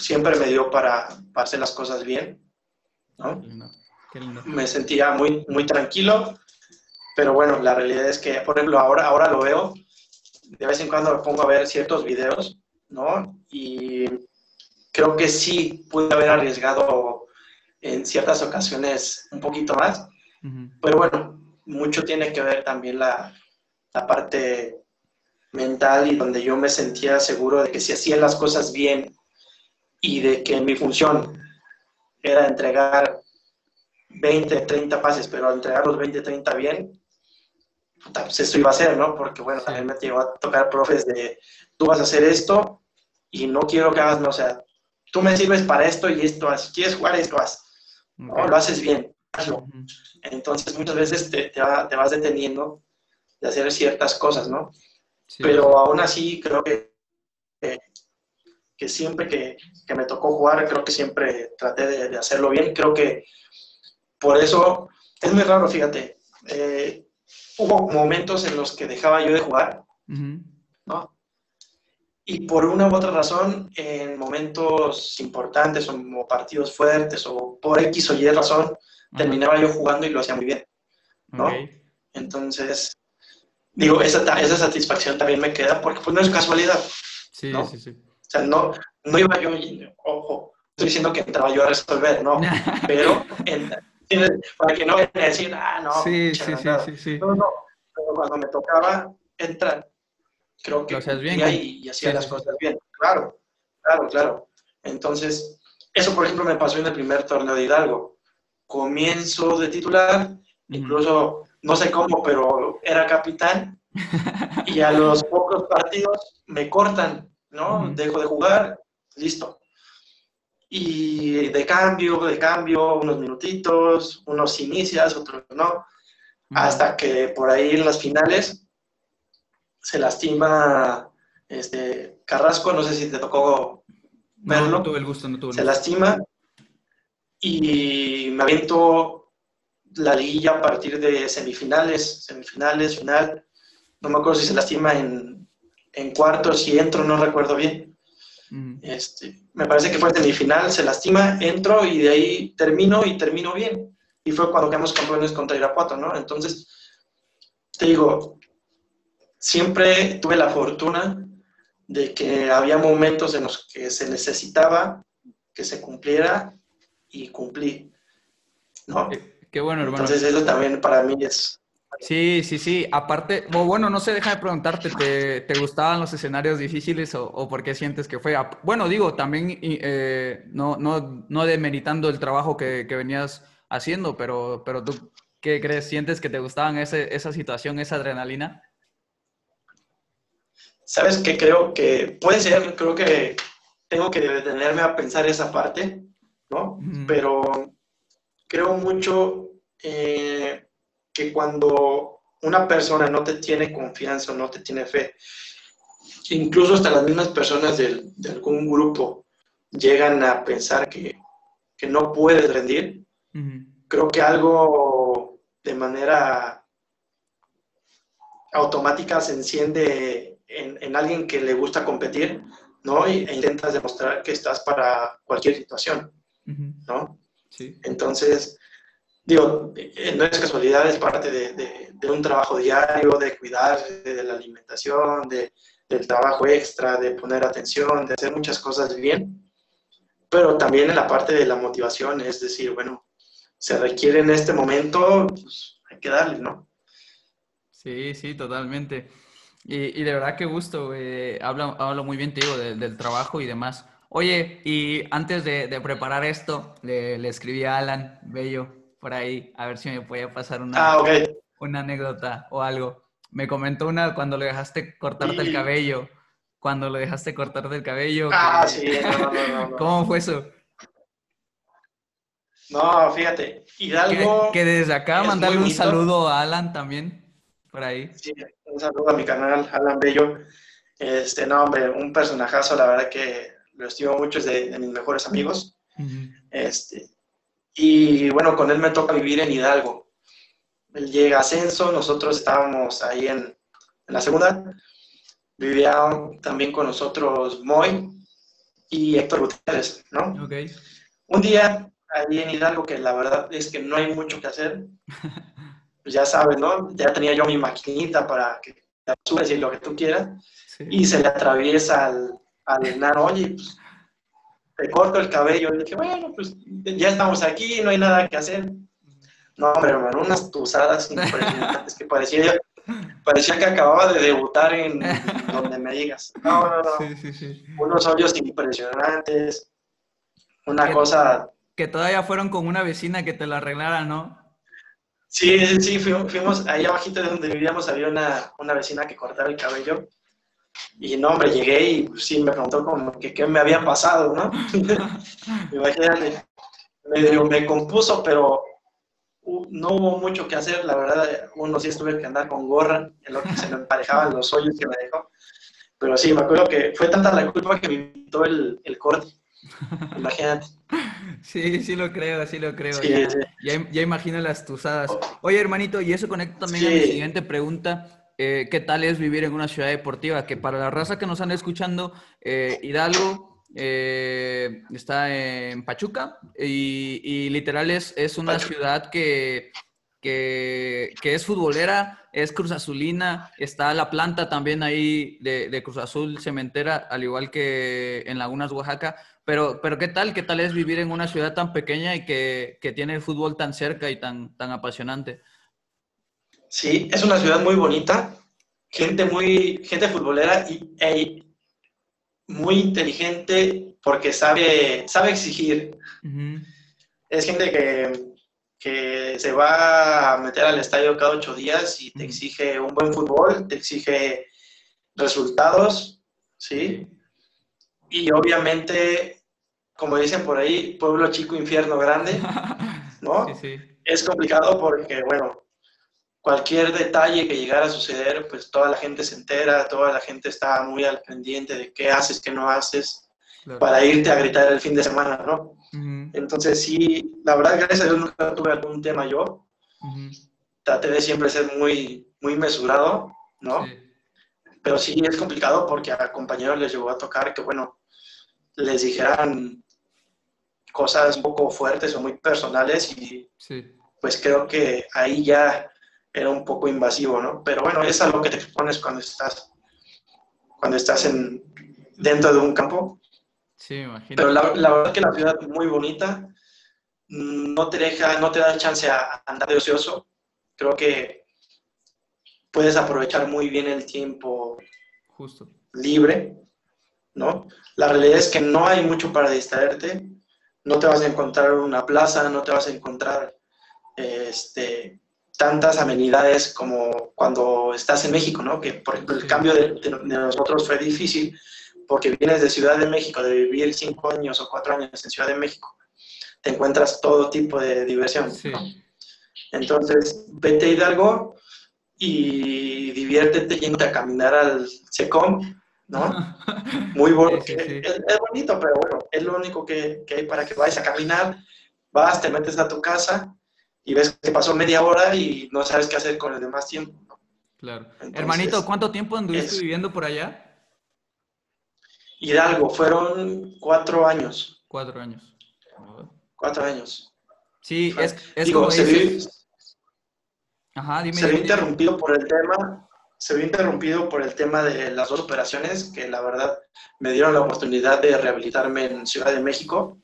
siempre me dio para, para hacer las cosas bien. ¿no? Me sentía muy, muy tranquilo, pero bueno, la realidad es que, por ejemplo, ahora, ahora lo veo, de vez en cuando me pongo a ver ciertos videos, ¿no? Y creo que sí pude haber arriesgado en ciertas ocasiones un poquito más, pero bueno, mucho tiene que ver también la, la parte mental y donde yo me sentía seguro de que si hacía las cosas bien y de que mi función era entregar 20, 30 pases, pero entregar los 20, 30 bien, pues eso iba a ser, ¿no? Porque bueno, también me llegó a tocar profes de, tú vas a hacer esto y no quiero que hagas, no, o sea, tú me sirves para esto y esto, si quieres jugar esto, haz, lo haces bien, hazlo. Entonces muchas veces te, te, vas deteniendo de hacer ciertas cosas, ¿no? Pero aún así creo que, que, siempre que, que, me tocó jugar, creo que siempre traté de, hacerlo bien. Creo que por eso es muy raro, fíjate. Eh, hubo momentos en los que dejaba yo de jugar, ¿no? Y por una u otra razón, en momentos importantes o partidos fuertes o por X o Y razón, terminaba yo jugando y lo hacía muy bien, ¿no? Entonces, digo, esa, esa satisfacción también me queda porque pues no es casualidad. Sí, sí, sí. O sea, no, no iba yo, ojo, estoy diciendo que entraba yo a resolver, no, pero para que no vayan a decir, ah, no, sí, sí, sí, sí, No, no, pero cuando me tocaba entrar, creo que bien, y, y, hacía las cosas bien. Claro, claro, claro. Entonces, eso por ejemplo me pasó en el primer torneo de Hidalgo. Comienzo de titular, incluso no sé cómo, pero era capitán. y a los pocos partidos me cortan, ¿no? Dejo de jugar, listo. Y de cambio, de cambio, unos minutitos, unos inicias, otros no. Hasta que por ahí en las finales se lastima este, Carrasco, no sé si te tocó verlo. No, tuve el gusto, no tuve Se lastima y me aviento la liguilla a partir de semifinales, semifinales, final. No me acuerdo si se lastima en, en cuartos, si entro, no recuerdo bien. Este, me parece que fue semifinal, se lastima, entro y de ahí termino y termino bien. Y fue cuando quedamos campeones contra Irapuato, ¿no? Entonces, te digo, siempre tuve la fortuna de que había momentos en los que se necesitaba que se cumpliera y cumplí, ¿no? Qué bueno, hermano. Entonces eso también para mí es... Sí, sí, sí. Aparte, bueno, no sé, deja de preguntarte, ¿te, gustaban los escenarios difíciles o, por qué sientes que fue? Bueno, digo, también eh, no, no, no demeritando el trabajo que, venías haciendo, pero, pero tú, ¿qué crees? ¿Sientes que te gustaban ese, esa situación, esa adrenalina? ¿Sabes qué? Creo que puede ser, creo que tengo que detenerme a pensar esa parte, ¿no? Pero creo mucho eh, que cuando una persona no te tiene confianza o no te tiene fe, incluso hasta las mismas personas de, algún grupo llegan a pensar que, no puedes rendir, creo que algo de manera automática se enciende en, alguien que le gusta competir, ¿no? E intentas demostrar que estás para cualquier situación, ¿no? Entonces, digo, eh, no es casualidad, es parte de, un trabajo diario, de cuidar de, la alimentación, de, del trabajo extra, de poner atención, de hacer muchas cosas bien, pero también en la parte de la motivación, es decir, bueno, se requiere en este momento, pues hay que darle, ¿no? Sí, sí, totalmente. Y, de verdad que gusto, hablo, muy bien, te digo, del trabajo y demás. Oye, y antes de, preparar esto, le, escribí a Alan Bello por ahí, a ver si me podía pasar una, ah, una anécdota o algo. Me comentó una cuando le dejaste cortarte el cabello. Cuando le dejaste cortarte el cabello. Ah, sí, no, no, no, ¿Cómo fue eso? No, fíjate, Hidalgo. Que, que desde acá mandarle un saludo a Alan también por ahí. Sí, un saludo a mi canal, Alan Bello. Este, no, hombre, un personajazo, la verdad que lo estimo mucho, es de, mis mejores amigos. este, y bueno, con él me toca vivir en Hidalgo. Él llega a Ascenso, nosotros estábamos ahí en, en la segunda. Vivía también con nosotros Moy y Héctor Gutiérrez, ¿no? Okay. Un día, ahí en Hidalgo, que la verdad es que no hay mucho que hacer, pues ya sabes, ¿no? Ya tenía yo mi maquinita para que te subes y lo que tú quieras. Y se le atraviesa al, al enano, oye, pues, te corto el cabello. Y dije, bueno, pues ya estamos aquí, no hay nada que hacer. No, hombre, hermano, unas tusadas impresionantes que parecía, parecía que acababa de debutar en donde me digas. No, no, no. Sí, sí, Unos hoyos impresionantes. Una cosa. Que todavía fueron con una vecina que te lo arreglara, ¿no? Sí, sí, fuimos, ahí abajito de donde vivíamos, había una, una vecina que cortaba el cabello. Y no, hombre, llegué y pues, sí me preguntó como que qué me había pasado, ¿no? Imagínate, me, me compuso, pero no hubo mucho que hacer, la verdad, uno sí estuve que andar con gorra, en lo que se me emparejaban los hoyos que me dejó. Pero sí, me acuerdo que fue tanta la culpa que me invitó el, el corte. Imagínate. Sí, sí lo creo, sí lo creo. ya, ya, imagino las tusadas. Oye, hermanito, y eso conecta también a mi siguiente pregunta. Eh, ¿Qué tal es vivir en una ciudad deportiva? Que para la raza que nos están escuchando, eh, Hidalgo eh, está en Pachuca y, literal es, es una ciudad que, que, es futbolera, es Cruz Azulina, está la planta también ahí de, de Cruz Azul Cementera, al igual que en Lagunas, Oaxaca. Pero, pero ¿qué tal? ¿Qué tal es vivir en una ciudad tan pequeña y que, tiene el fútbol tan cerca y tan, tan apasionante? Sí, es una ciudad muy bonita, gente muy, gente futbolera y e muy inteligente porque sabe, sabe exigir. Es gente que, se va a meter al estadio cada ocho días y te exige un buen fútbol, te exige resultados, ¿sí? Y obviamente, como dicen por ahí, pueblo chico, infierno grande, ¿no? Es complicado porque, bueno, cualquier detalle que llegara a suceder, pues toda la gente se entera, toda la gente está muy al pendiente de qué haces, qué no haces, para irte a gritar el fin de semana, ¿no? Entonces, sí, la verdad, gracias a Dios nunca tuve algún tema yo. Traté de siempre ser muy, muy mesurado, ¿no? Pero sí es complicado porque a compañeros les llegó a tocar que, bueno, les dijeran cosas un poco fuertes o muy personales y pues creo que ahí ya era un poco invasivo, ¿no? Pero bueno, es algo que te expones cuando estás, cuando estás en, dentro de un campo. Sí, imagino. Pero la, la verdad que la ciudad es muy bonita, no te deja, no te da chance a andar de ocioso. Creo que puedes aprovechar muy bien el tiempo Justo. libre ¿no? La realidad es que no hay mucho para distraerte, no te vas a encontrar una plaza, no te vas a encontrar este, tantas amenidades como cuando estás en México, ¿no? Que por ejemplo el cambio de, nosotros fue difícil porque vienes de Ciudad de México, de vivir cinco años o cuatro años en Ciudad de México, te encuentras todo tipo de diversión. Entonces, vete a Hidalgo y diviértete yendo a caminar al SECOM ¿no? Muy bonito. Es, bonito, pero bueno, es lo único que, hay para que vayas a caminar, vas, te metes a tu casa y ves que pasó media hora y no sabes qué hacer con el demás tiempo. Claro. Hermanito, ¿cuánto tiempo anduviste viviendo por allá? Hidalgo, fueron cuatro años. Cuatro años. Cuatro años. Sí, es, es Digo, como se dices- vio, Ajá, dime. se vio dime, interrumpido por el tema, se vio interrumpido por el tema de las dos operaciones que la verdad me dieron la oportunidad de rehabilitarme en Ciudad de México,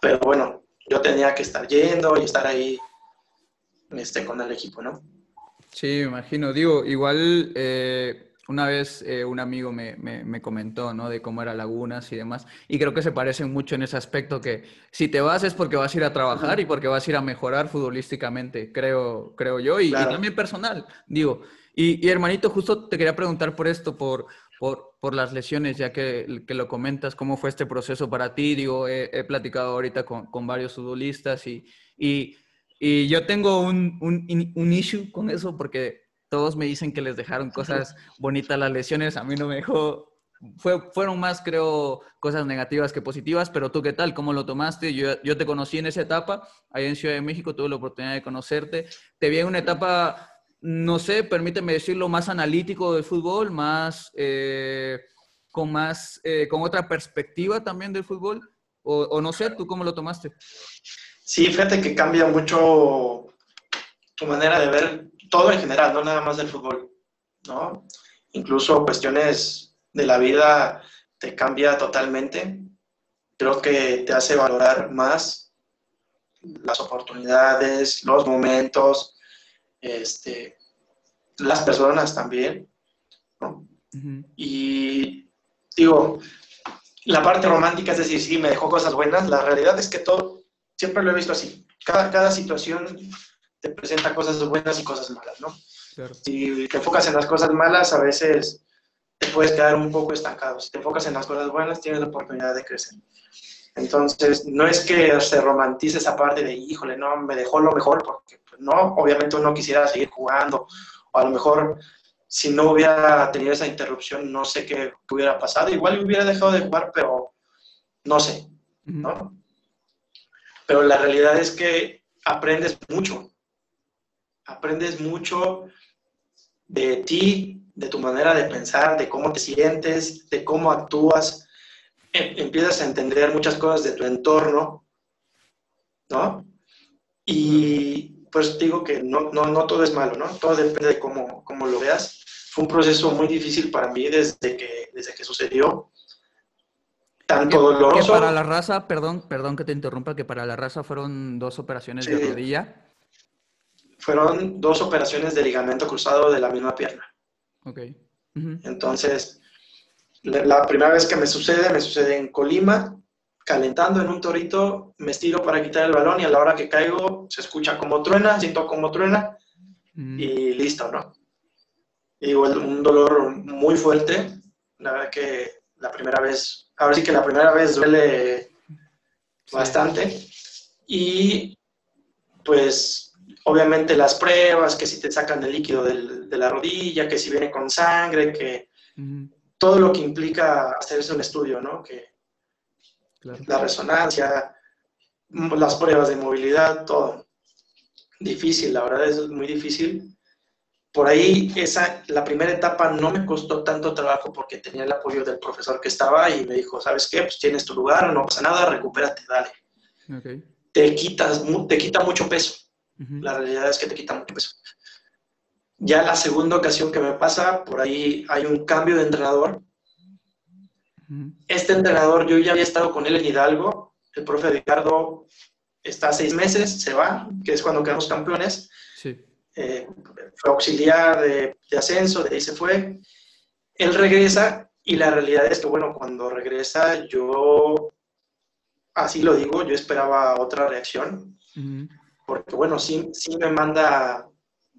pero bueno, yo tenía que estar yendo y estar ahí este, con el equipo, ¿no? Sí, me imagino. Digo, igual eh, una vez eh, un amigo me, me- me comentó, ¿no? De cómo era Lagunas y demás. Y creo que se parecen mucho en ese aspecto que si te vas es porque vas a ir a trabajar y porque vas a ir a mejorar futbolísticamente, creo, creo yo, y, también personal, digo. Y, y, hermanito, justo te quería preguntar por esto, por, por, por las lesiones, ya que, que lo comentas, ¿cómo fue este proceso para ti? Digo, he, he platicado ahorita con, con varios futbolistas y, y, y yo tengo un, un, un issue con eso porque todos me dicen que les dejaron cosas bonitas las lesiones, a mí no me dejó, fue, fueron más creo cosas negativas que positivas, pero tú qué tal, cómo lo tomaste, yo, yo te conocí en esa etapa, ahí en Ciudad de México tuve la oportunidad de conocerte, te vi en una etapa, no sé, permíteme decirlo, más analítico del fútbol, más, eh, con más, eh, con otra perspectiva también del fútbol, o, no sé, ¿tú cómo lo tomaste? Sí, fíjate que cambia mucho tu manera de ver todo en general, no nada más del fútbol, ¿no? Incluso cuestiones de la vida te cambia totalmente. Creo que te hace valorar más las oportunidades, los momentos, este, las personas también, ¿no? Uh -huh. Y digo, la parte romántica, es decir, sí, me dejó cosas buenas, la realidad es que todo, siempre lo he visto así. Cada, cada situación te presenta cosas buenas y cosas malas, ¿no? Claro. Si te enfocas en las cosas malas, a veces te puedes quedar un poco estancado. Si te enfocas en las cosas buenas, tienes la oportunidad de crecer. Entonces, no es que se romantice esa parte de, híjole, no, me dejó lo mejor, porque pues, no, obviamente uno quisiera seguir jugando, o a lo mejor si no hubiera tenido esa interrupción, no sé qué hubiera pasado. Igual hubiera dejado de jugar, pero no sé, ¿no? Pero la realidad es que aprendes mucho. Aprendes mucho de ti, de tu manera de pensar, de cómo te sientes, de cómo actúas. Empiezas a entender muchas cosas de tu entorno, ¿no? Y pues digo que no, no, no todo es malo, ¿no? Todo depende de cómo, cómo lo veas. Fue un proceso muy difícil para mí desde que, desde que sucedió. Tanto que, doloroso. Que para la raza, perdón, perdón que te interrumpa, que para la raza fueron dos operaciones sí. de rodilla. Fueron dos operaciones de ligamento cruzado de la misma pierna. Ok. Uh -huh. Entonces, la primera vez que me sucede, me sucede en Colima, calentando en un torito, me estiro para quitar el balón y a la hora que caigo se escucha como truena, siento como truena mm. y listo, ¿no? Y igual un dolor muy fuerte, la verdad que la primera vez, ahora sí que la primera vez duele bastante y pues obviamente las pruebas, que si te sacan el líquido del, de la rodilla, que si viene con sangre, que mm. Todo lo que implica hacerse un estudio, ¿no? Que, Claro. la resonancia, las pruebas de movilidad, todo. Difícil, la verdad es muy difícil. Por ahí, esa, la primera etapa no me costó tanto trabajo porque tenía el apoyo del profesor que estaba y me dijo, ¿sabes qué? Pues tienes tu lugar, no pasa nada, recupérate, dale. Okay. Te, quitas, te quita mucho peso. Uh -huh. La realidad es que te quita mucho peso. Ya la segunda ocasión que me pasa, por ahí hay un cambio de entrenador este entrenador, yo ya había estado con él en Hidalgo, el profe Ricardo está seis meses, se va, que es cuando quedamos campeones. Sí. Eh, fue auxiliar de, de, ascenso, de ahí se fue. Él regresa y la realidad es que, bueno, cuando regresa, yo, así lo digo, yo esperaba otra reacción. Uh -huh. Porque, bueno, sí, sí me manda,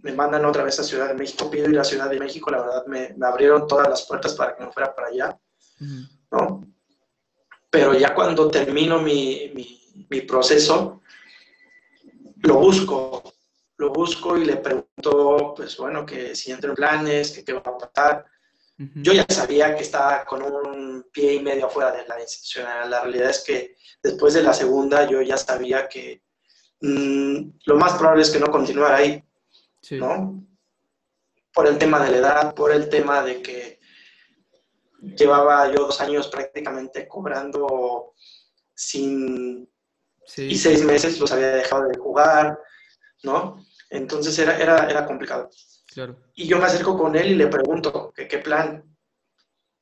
me mandan otra vez a Ciudad de México, pido ir a Ciudad de México, la verdad me, me abrieron todas las puertas para que me fuera para allá. Uh -huh. ¿no? Pero ya cuando termino mi, mi, mi, proceso, lo busco, lo busco y le pregunto, pues bueno, que si entro en planes, que qué va a pasar. Uh -huh. Yo ya sabía que estaba con un pie y medio afuera de la institución. La realidad es que después de la segunda yo ya sabía que mmm, lo más probable es que no continuara ahí, sí. ¿no? Por el tema de la edad, por el tema de que llevaba yo dos años prácticamente cobrando sin, y seis meses los había dejado de jugar, ¿no? Entonces era, era, era complicado. Y yo me acerco con él y le pregunto, ¿qué, qué plan?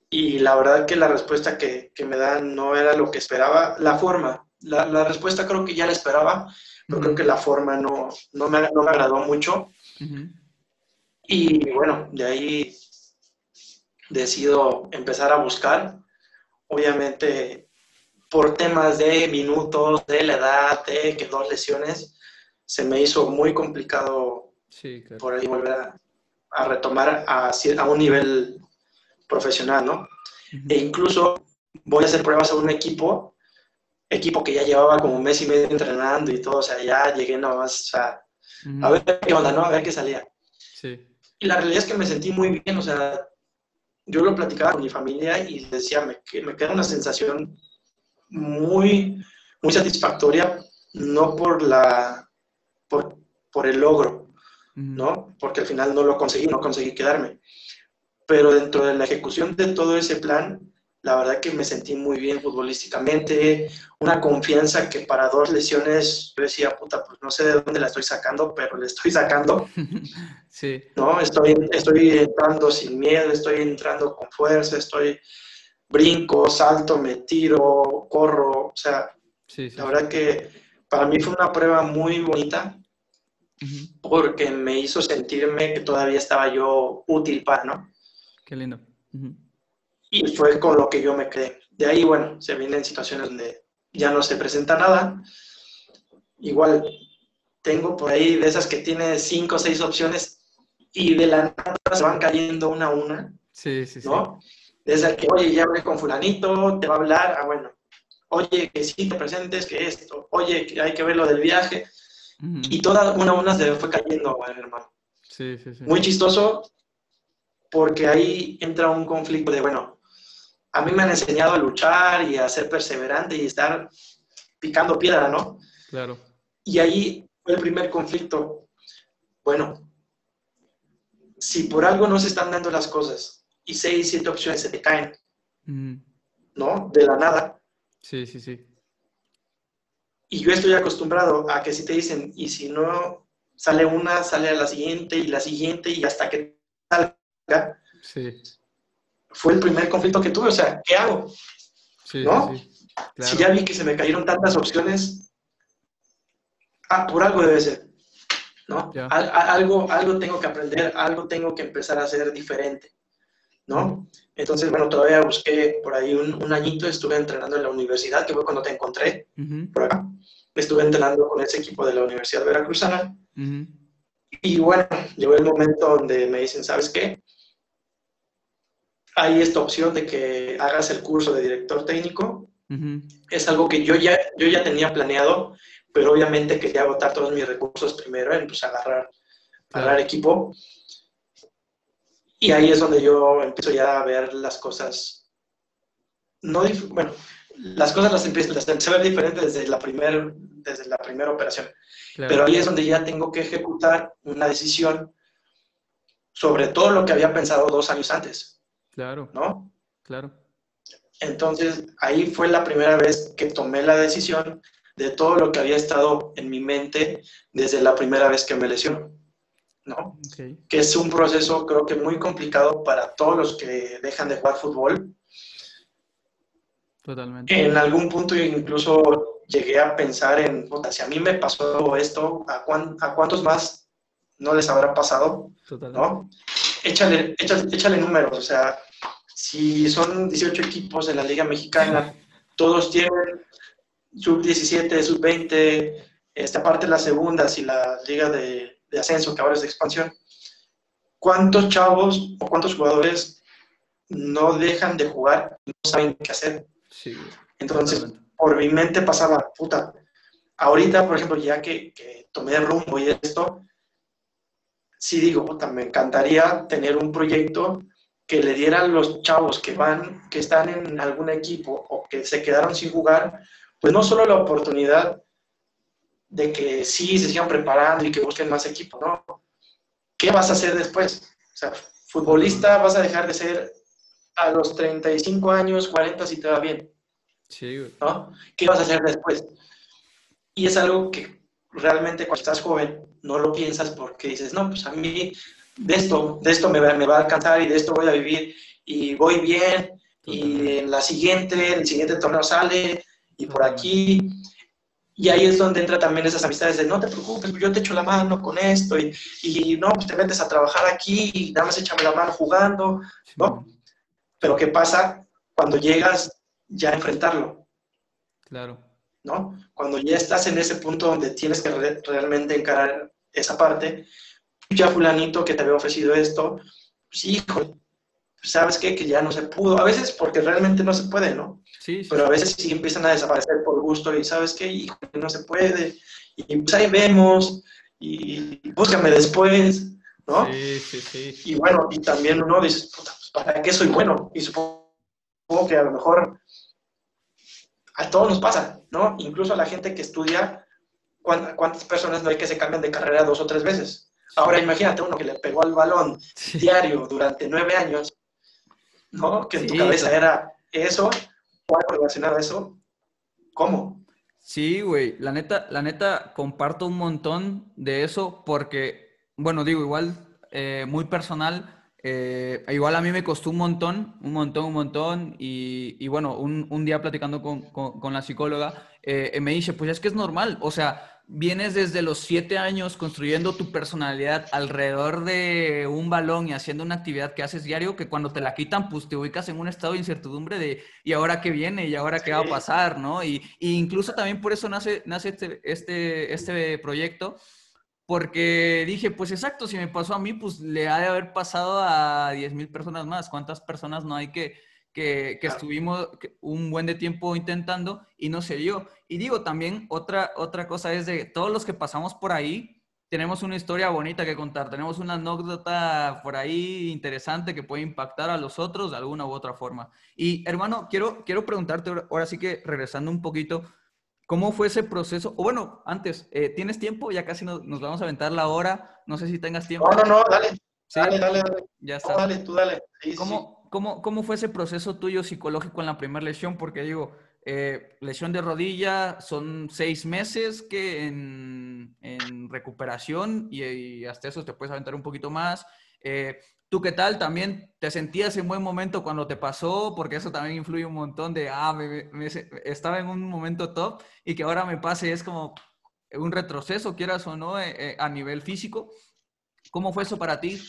Y la verdad que la respuesta que, que, me dan no era lo que esperaba. La forma, la, la respuesta creo que ya la esperaba, pero creo que la forma no, no, me, no me agradó mucho. Y bueno, de ahí decido empezar a buscar. Obviamente, por temas de minutos, de la edad, de que dos lesiones, se me hizo muy complicado por ahí volver a, a retomar a, a, un nivel profesional, ¿no? E incluso voy a hacer pruebas a un equipo, equipo que ya llevaba como un mes y medio entrenando y todo, o sea, ya llegué nomás, o sea, a ver qué onda, ¿no? A ver qué salía. Sí. Y la realidad es que me sentí muy bien, o sea, yo lo platicaba con mi familia y decía, me, me queda una sensación muy, muy satisfactoria, no por la, por, por el logro, ¿no? Porque al final no lo conseguí, no conseguí quedarme. Pero dentro de la ejecución de todo ese plan, la verdad que me sentí muy bien futbolísticamente, una confianza que para dos lesiones yo decía, puta, pues no sé de dónde la estoy sacando, pero le estoy sacando. Sí. ¿No? Estoy, estoy entrando sin miedo, estoy entrando con fuerza, estoy brinco, salto, me tiro, corro, o sea, la verdad que para mí fue una prueba muy bonita porque me hizo sentirme que todavía estaba yo útil para, ¿no? Qué lindo. Y fue con lo que yo me quedé. De ahí, bueno, se vienen situaciones donde ya no se presenta nada. Igual tengo por ahí de esas que tiene cinco o seis opciones y de la nada se van cayendo una a una. Sí, sí, ¿no? Desde que, oye, ya hablé con fulanito, te va a hablar, ah, bueno, oye, que sí te presentes, que esto, oye, que hay que ver lo del viaje. Y todas una a una se fue cayendo, hermano. Sí, sí, sí. Muy chistoso, porque ahí entra un conflicto de, bueno, a mí me han enseñado a luchar y a ser perseverante y estar picando piedra, ¿no? Claro. Y ahí fue el primer conflicto. Bueno, si por algo no se están dando las cosas y seis, siete opciones se te caen, ¿no? De la nada. Sí, sí, sí. Y yo estoy acostumbrado a que si te dicen, y si no sale una, sale a la siguiente y la siguiente y hasta que salga. Sí fue el primer conflicto que tuve, o sea, ¿qué hago? ¿No? Si ya vi que se me cayeron tantas opciones, ah, por algo debe ser, ¿no? algo, algo tengo que aprender, algo tengo que empezar a hacer diferente, ¿no? Entonces, bueno, todavía busqué por ahí un, añito, estuve entrenando en la universidad, que fue cuando te encontré, por acá. Estuve entrenando con ese equipo de la Universidad Veracruzana. Y bueno, llegó el momento donde me dicen, ¿sabes qué? Hay esta opción de que hagas el curso de director técnico. Es algo que yo ya, yo ya tenía planeado, pero obviamente quería agotar todos mis recursos primero en pues, agarrar, agarrar equipo. Y ahí es donde yo empiezo ya a ver las cosas. No, bueno, las cosas las empiezo, a ver diferentes desde la, primer, desde la primera operación. Pero ahí es donde ya tengo que ejecutar una decisión sobre todo lo que había pensado dos años antes. Claro. ¿No? Claro. Entonces, ahí fue la primera vez que tomé la decisión de todo lo que había estado en mi mente desde la primera vez que me lesionó. ¿no? Que es un proceso creo que muy complicado para todos los que dejan de jugar fútbol. Totalmente. En algún punto incluso llegué a pensar en, si a mí me pasó esto, ¿a, ¿a cuántos más no les habrá pasado? Totalmente. ¿no? Échale, échale, échale números, o sea, si son 18 equipos en la Liga Mexicana, todos tienen sub-17, sub-20, esta parte la segunda, si la Liga de, Ascenso, que ahora es de expansión. ¿Cuántos chavos o cuántos jugadores no dejan de jugar y no saben qué hacer? Sí, Entonces, por mi mente pasaba, puta, ahorita, por ejemplo, ya que, que tomé rumbo y esto, sí digo, puta, me encantaría tener un proyecto que le dieran los chavos que van, que están en algún equipo o que se quedaron sin jugar, pues no solo la oportunidad de que sí se sigan preparando y que busquen más equipo, ¿no? ¿Qué vas a hacer después? O sea, futbolista vas a dejar de ser a los 35 años, 40 si te va bien. Sí, ¿no? ¿Qué vas a hacer después? Y es algo que realmente cuando estás joven no lo piensas porque dices, no, pues a mí de esto, de esto me va, me va a alcanzar y de esto voy a vivir y voy bien y en la siguiente, en el siguiente torneo sale y por aquí. Y ahí es donde entra también esas amistades de no te preocupes, yo te echo la mano con esto y, y no, pues te metes a trabajar aquí y nada más échame la mano jugando, ¿no? Pero ¿qué pasa cuando llegas ya a enfrentarlo? Claro. ¿No? Cuando ya estás en ese punto donde tienes que realmente encarar esa parte, ya fulanito que te había ofrecido esto, pues hijo, ¿sabes qué? Que ya no se pudo. A veces porque realmente no se puede, ¿no? Sí, Pero a veces sí empiezan a desaparecer por gusto y ¿sabes qué? Hijo, no se puede. Y pues ahí vemos y búscame después, ¿no? Sí, sí, sí. Y bueno, y también uno dice, puta, pues ¿para qué soy bueno? Y supongo que a lo mejor a todos nos pasa, ¿no? Incluso a la gente que estudia, ¿cuántas personas no hay que se cambian de carrera dos o tres veces? Ahora imagínate uno que le pegó al balón diario durante nueve años ¿no? Que en tu cabeza era eso, ¿cuál relacionado a eso? ¿Cómo? Sí, güey, la neta, la neta, comparto un montón de eso porque, bueno, digo, igual, eh, muy personal, eh, igual a mí me costó un montón, un montón, un montón, y, y bueno, un, un, día platicando con, con, con la psicóloga, eh, me dice, pues es que es normal, o sea, vienes desde los siete años construyendo tu personalidad alrededor de un balón y haciendo una actividad que haces diario, que cuando te la quitan, pues te ubicas en un estado de incertidumbre de, ¿y ahora qué viene? ¿Y ahora qué va a pasar? ¿no? Y, incluso también por eso nace, nace este, este, este proyecto, porque dije, pues exacto, si me pasó a mí, pues le ha de haber pasado a 10 mil personas más. ¿Cuántas personas no hay que que, estuvimos un buen de tiempo intentando y no se dio. Y digo, también otra, otra cosa es de todos los que pasamos por ahí, tenemos una historia bonita que contar, tenemos una anécdota por ahí interesante que puede impactar a los otros de alguna u otra forma. Y hermano, quiero, quiero preguntarte ahora sí que regresando un poquito, ¿cómo fue ese proceso? O bueno, antes, eh, ¿tienes tiempo? Ya casi nos, nos, vamos a aventar la hora, no sé si tengas tiempo. No, no, no, dale. Dale, dale, dale. Ya está. dale, tú dale. ¿Cómo, ¿Cómo, ¿Cómo fue ese proceso tuyo psicológico en la primera lesión? Porque digo, eh, lesión de rodilla son seis meses que en, en recuperación y, hasta eso te puedes aventar un poquito más. Eh, ¿Tú qué tal? ¿También te sentías en buen momento cuando te pasó? Porque eso también influye un montón de, ah, me, estaba en un momento top y que ahora me pase es como un retroceso, quieras o no, eh, a nivel físico. ¿Cómo fue eso para ti?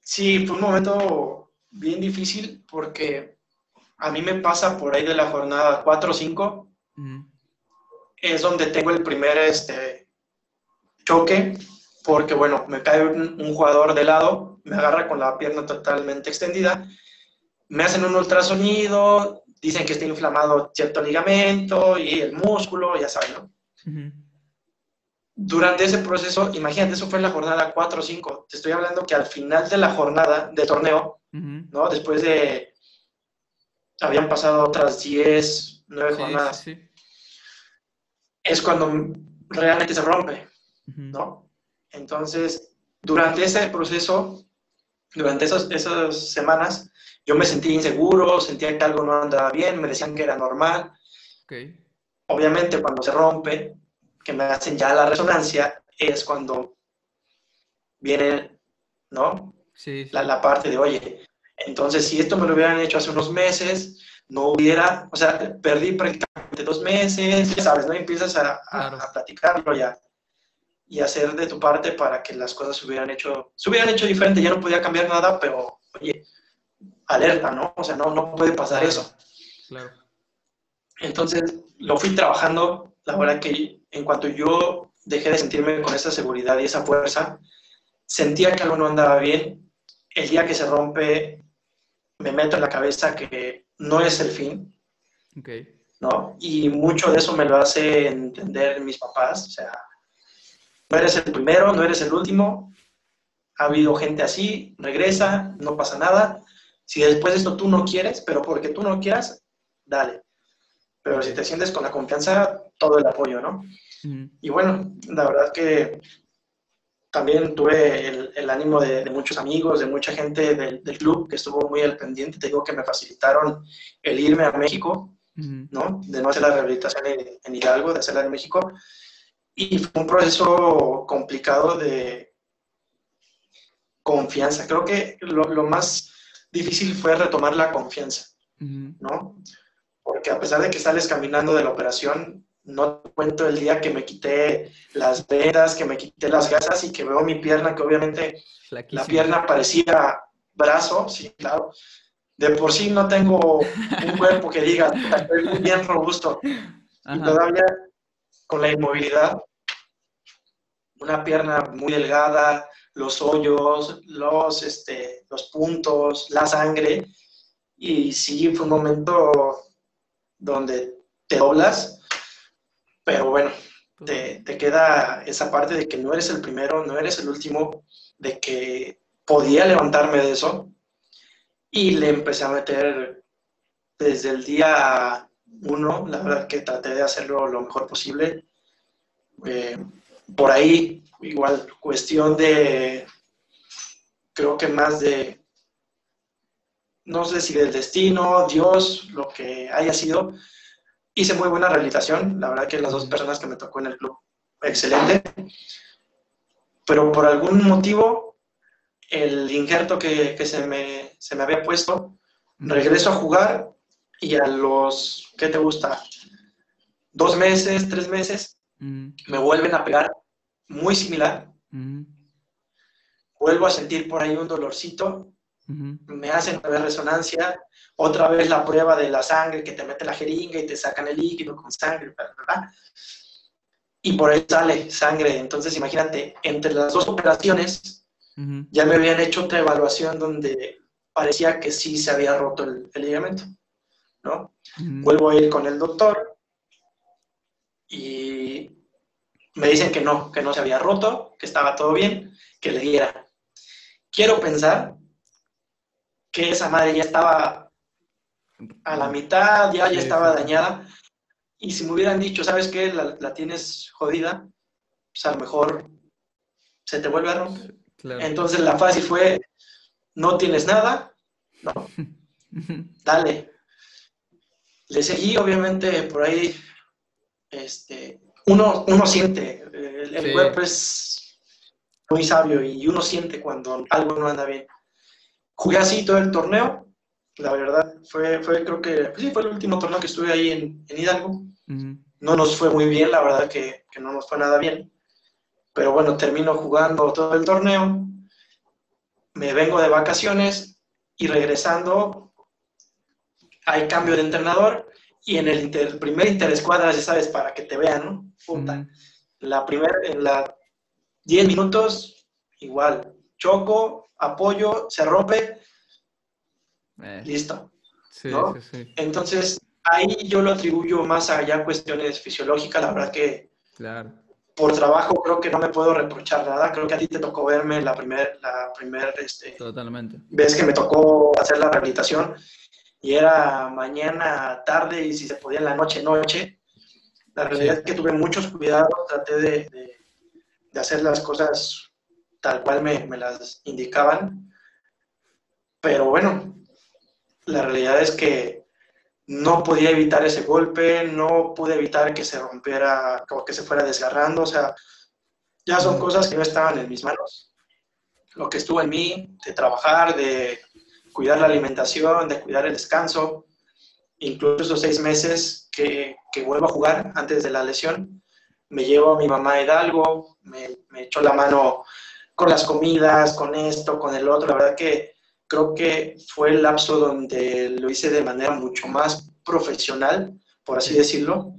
Sí, fue un momento bien difícil porque a mí me pasa por ahí de la jornada 4 o 5, es donde tengo el primer este, choque, porque bueno, me cae un, jugador de lado, me agarra con la pierna totalmente extendida, me hacen un ultrasonido, dicen que está inflamado cierto ligamento y el músculo, ya saben, ¿no? Durante ese proceso, imagínate, eso fue en la jornada 4 o 5, te estoy hablando que al final de la jornada de torneo, ¿no? Después de, habían pasado otras 10, 9 jornadas. Es cuando realmente se rompe, ¿no? Entonces, durante ese proceso, durante esas, esas semanas, yo me sentí inseguro, sentía que algo no andaba bien, me decían que era normal. Obviamente, cuando se rompe, que me hacen ya la resonancia, es cuando viene, ¿no? La, parte de, oye, entonces si esto me lo hubieran hecho hace unos meses, no hubiera, o sea, perdí prácticamente dos meses, ¿sabes? ¿No? empiezas a, a, platicarlo ya y hacer de tu parte para que las cosas se hubieran hecho, se hubieran hecho diferente, ya no podía cambiar nada, pero, oye, alerta, ¿no? O sea, no, no puede pasar eso. Claro. Entonces, lo fui trabajando, la verdad que en cuanto yo dejé de sentirme con esa seguridad y esa fuerza, sentía que algo no andaba bien. El día que se rompe, me meto en la cabeza que no es el fin. ¿no? Y mucho de eso me lo hace entender mis papás. O sea, no eres el primero, no eres el último. Ha habido gente así, regresa, no pasa nada. Si después de esto tú no quieres, pero porque tú no quieras, dale. Pero si te sientes con la confianza, todo el apoyo, ¿no? Y bueno, la verdad que también tuve el, ánimo de, muchos amigos, de mucha gente del, club que estuvo muy al pendiente. Te digo que me facilitaron el irme a México ¿no? De no hacer la rehabilitación en, Hidalgo, de hacerla en México. Y fue un proceso complicado de confianza. Creo que lo, lo más difícil fue retomar la confianza, ¿no? Porque a pesar de que sales caminando de la operación, no cuento el día que me quité las vedas, que me quité las gasas y que veo mi pierna, que obviamente la pierna parecía brazo, sí, claro. De por sí no tengo un cuerpo que diga, estoy muy bien robusto. Y todavía con la inmovilidad, una pierna muy delgada, los hoyos, los, este, los puntos, la sangre. Y sí, fue un momento donde te doblas, pero bueno, te, te, queda esa parte de que no eres el primero, no eres el último, de que podía levantarme de eso. Y le empecé a meter desde el día uno, la verdad que traté de hacerlo lo mejor posible. Eh, por ahí, igual, cuestión de, creo que más de, no sé si del destino, Dios, lo que haya sido, hice muy buena rehabilitación. La verdad que las dos personas que me tocó en el club, excelente. Pero por algún motivo, el injerto que, se, me, se me había puesto, regreso a jugar y a los, ¿qué te gusta? Dos meses, tres meses, me vuelven a pegar muy similar. Vuelvo a sentir por ahí un dolorcito. Me hacen ver resonancia. Otra vez la prueba de la sangre que te mete la jeringa y te sacan el líquido con sangre. Y por ahí sale sangre. Entonces, imagínate, entre las dos operaciones, ya me habían hecho otra evaluación donde parecía que sí se había roto el, ligamento. ¿no? Vuelvo a ir con el doctor y me dicen que no, que no se había roto, que estaba todo bien, que le diera. Quiero pensar que esa madre ya estaba a la mitad, ya, ya estaba dañada. Y si me hubieran dicho, ¿sabes qué? La, tienes jodida, pues a lo mejor se te vuelve a romper. Entonces la fácil fue, no tienes nada, no, dale. Le seguí, obviamente, por ahí este, uno, uno siente, el, cuerpo es muy sabio y uno siente cuando algo no anda bien. Jugué así todo el torneo, la verdad, fue, fue creo que, pues sí, fue el último torneo que estuve ahí en, Hidalgo. No nos fue muy bien, la verdad que, que no nos fue nada bien. Pero bueno, termino jugando todo el torneo, me vengo de vacaciones y regresando hay cambio de entrenador y en el, primer interescuadra, ya sabes, para que te vean, ¿no? Puta. La primera, en la 10 minutos, igual, choco, apoyo, se rompe, eh. listo. Sí, sí, sí. Entonces, ahí yo lo atribuyo más allá cuestiones fisiológicas, la verdad que claro. por trabajo creo que no me puedo reprochar nada, creo que a ti te tocó verme la primera la primer, este, Totalmente. vez que me tocó hacer la rehabilitación y era mañana, tarde y si se podía en la noche, noche. La realidad es que tuve muchos cuidados, traté de, de, hacer las cosas tal cual me, me, las indicaban. Pero bueno, la realidad es que no podía evitar ese golpe, no pude evitar que se rompiera, como que se fuera desgarrando, o sea, ya son cosas que no estaban en mis manos. Lo que estuvo en mí, de trabajar, de cuidar la alimentación, de cuidar el descanso, incluso esos seis meses que, que vuelvo a jugar antes de la lesión, me llevo a mi mamá a Hidalgo, me, me echó la mano con las comidas, con esto, con el otro. La verdad que creo que fue el lapso donde lo hice de manera mucho más profesional, por así decirlo,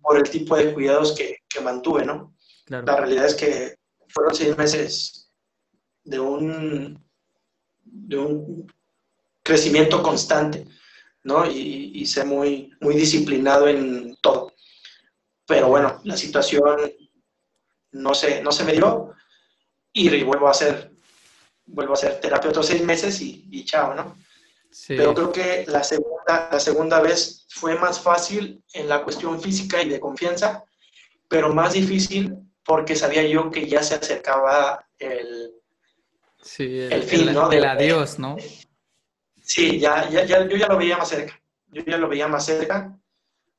por el tipo de cuidados que, que mantuve, ¿no? La realidad es que fueron seis meses de un, de un crecimiento constante, ¿no? Y, y ser muy, muy disciplinado en todo. Pero bueno, la situación no se, no se me dio y vuelvo a hacer, vuelvo a hacer terapia otros seis meses y, y chao, ¿no? Pero creo que la segunda, la segunda vez fue más fácil en la cuestión física y de confianza, pero más difícil porque sabía yo que ya se acercaba el, el, fin, ¿no? Del adiós, ¿no? Sí, ya, ya, ya, yo ya lo veía más cerca. Yo ya lo veía más cerca.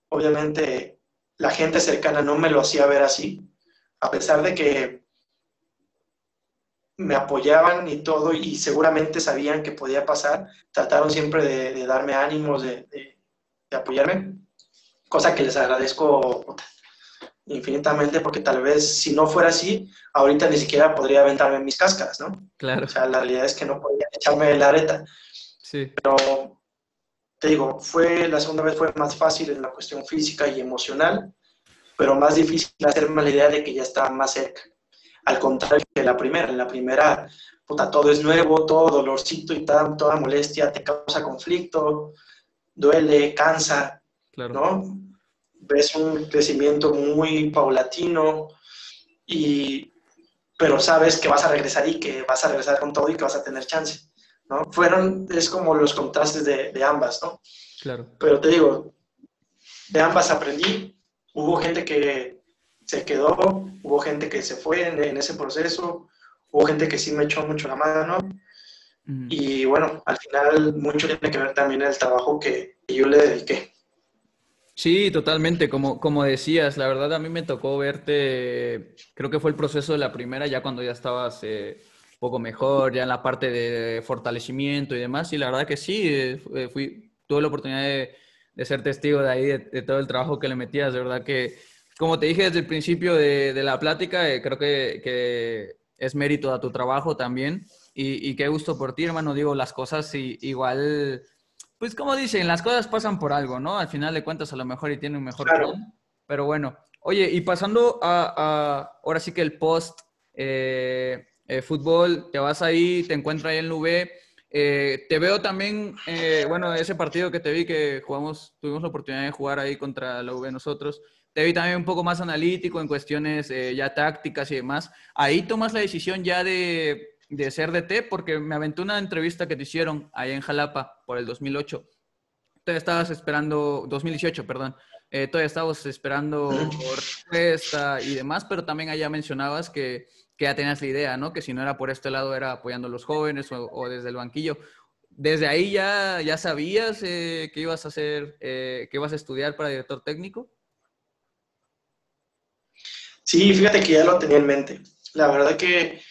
obviamente la gente cercana no me lo hacía ver así, a pesar de que me apoyaban y todo, y seguramente sabían que podía pasar, trataron siempre de, darme ánimos, de, apoyarme, cosa que les agradezco infinitamente, porque tal vez si no fuera así, ahorita ni siquiera podría aventarme mis cáscaras, ¿no? Claro. O sea, la realidad es que no podía echarme la areta. Sí. Pero te digo, fue, la segunda vez fue más fácil en la cuestión física y emocional, pero más difícil hacerme la idea de que ya estaba más cerca. Al contrario que la primera, en la primera, puta, todo es nuevo, todo dolorcito y toda, toda molestia te causa conflicto, duele, cansa, ¿no? Ves un crecimiento muy paulatino, y, pero sabes que vas a regresar y que vas a regresar con todo y que vas a tener chance. ¿no? Fueron, es como los contrastes de, ambas, ¿no? Claro. Pero te digo, de ambas aprendí. Hubo gente que se quedó, hubo gente que se fue en, ese proceso, hubo gente que sí me echó mucho la mano. Y bueno, al final mucho tiene que ver también el trabajo que yo le dediqué. Sí, totalmente. Como, como decías, la verdad a mí me tocó verte, creo que fue el proceso de la primera, ya cuando ya estabas eh, poco mejor ya en la parte de fortalecimiento y demás. Y la verdad que sí, eh, fui, tuve la oportunidad de, ser testigo de ahí, de, todo el trabajo que le metías. De verdad que, como te dije desde el principio de, la plática, eh, creo que, que, es mérito a tu trabajo también. Y, y, qué gusto por ti, hermano. Digo, las cosas igual, pues como dicen, las cosas pasan por algo, ¿no? Al final de cuentas, a lo mejor y tiene un mejor plan. Pero bueno, oye, y pasando a, a ahora sí que el post. Eh, eh, fútbol, te vas ahí, te encuentras ahí en el eh, te veo también, eh, bueno, ese partido que te vi que jugamos, tuvimos la oportunidad de jugar ahí contra la UV nosotros. Vi también un poco más analítico en cuestiones ya tácticas y demás. Ahí tomas la decisión ya de, de ser DT, porque me aventó una entrevista que te hicieron ahí en Jalapa por el 2008. Todavía estabas esperando, 2018, perdón. todavía estabas esperando respuesta y demás, pero también allá mencionabas que que ya tenías la idea, ¿no? Que si no era por este lado era apoyando a los jóvenes o, desde el banquillo. ¿Desde ahí ya, ya sabías eh, que ibas a hacer, eh, que ibas a estudiar para director técnico? Sí, fíjate que ya lo tenía en mente. La verdad que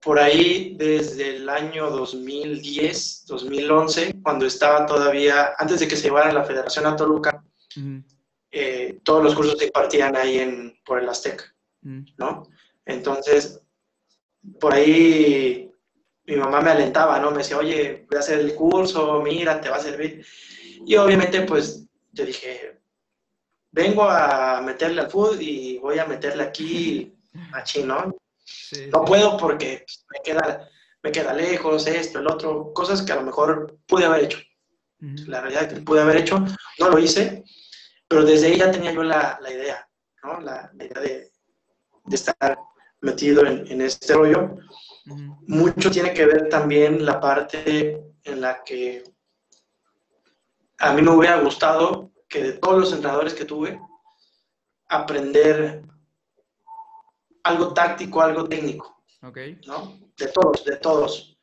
por ahí desde el año 2010, 2011, cuando estaba todavía, antes de que se llevara la Federación a Toluca, eh, todos los cursos se impartían ahí en, por el Azteca, ¿no? Entonces, por ahí mi mamá me alentaba, ¿no? Me decía, oye, voy a hacer el curso, mira, te va a servir. Y obviamente, pues, yo dije, vengo a meterle al food y voy a meterle aquí a chino. no puedo porque pues, me, queda, me queda lejos, esto, el otro, cosas que a lo mejor pude haber hecho. La realidad es que pude haber hecho, no lo hice, pero desde ahí ya tenía yo la, idea, ¿no? La, idea de, de estar metido en, este rollo. Mucho tiene que ver también la parte en la que a mí me hubiera gustado que de todos los entrenadores que tuve, aprender algo táctico, algo técnico. ¿no? De todos, de todos.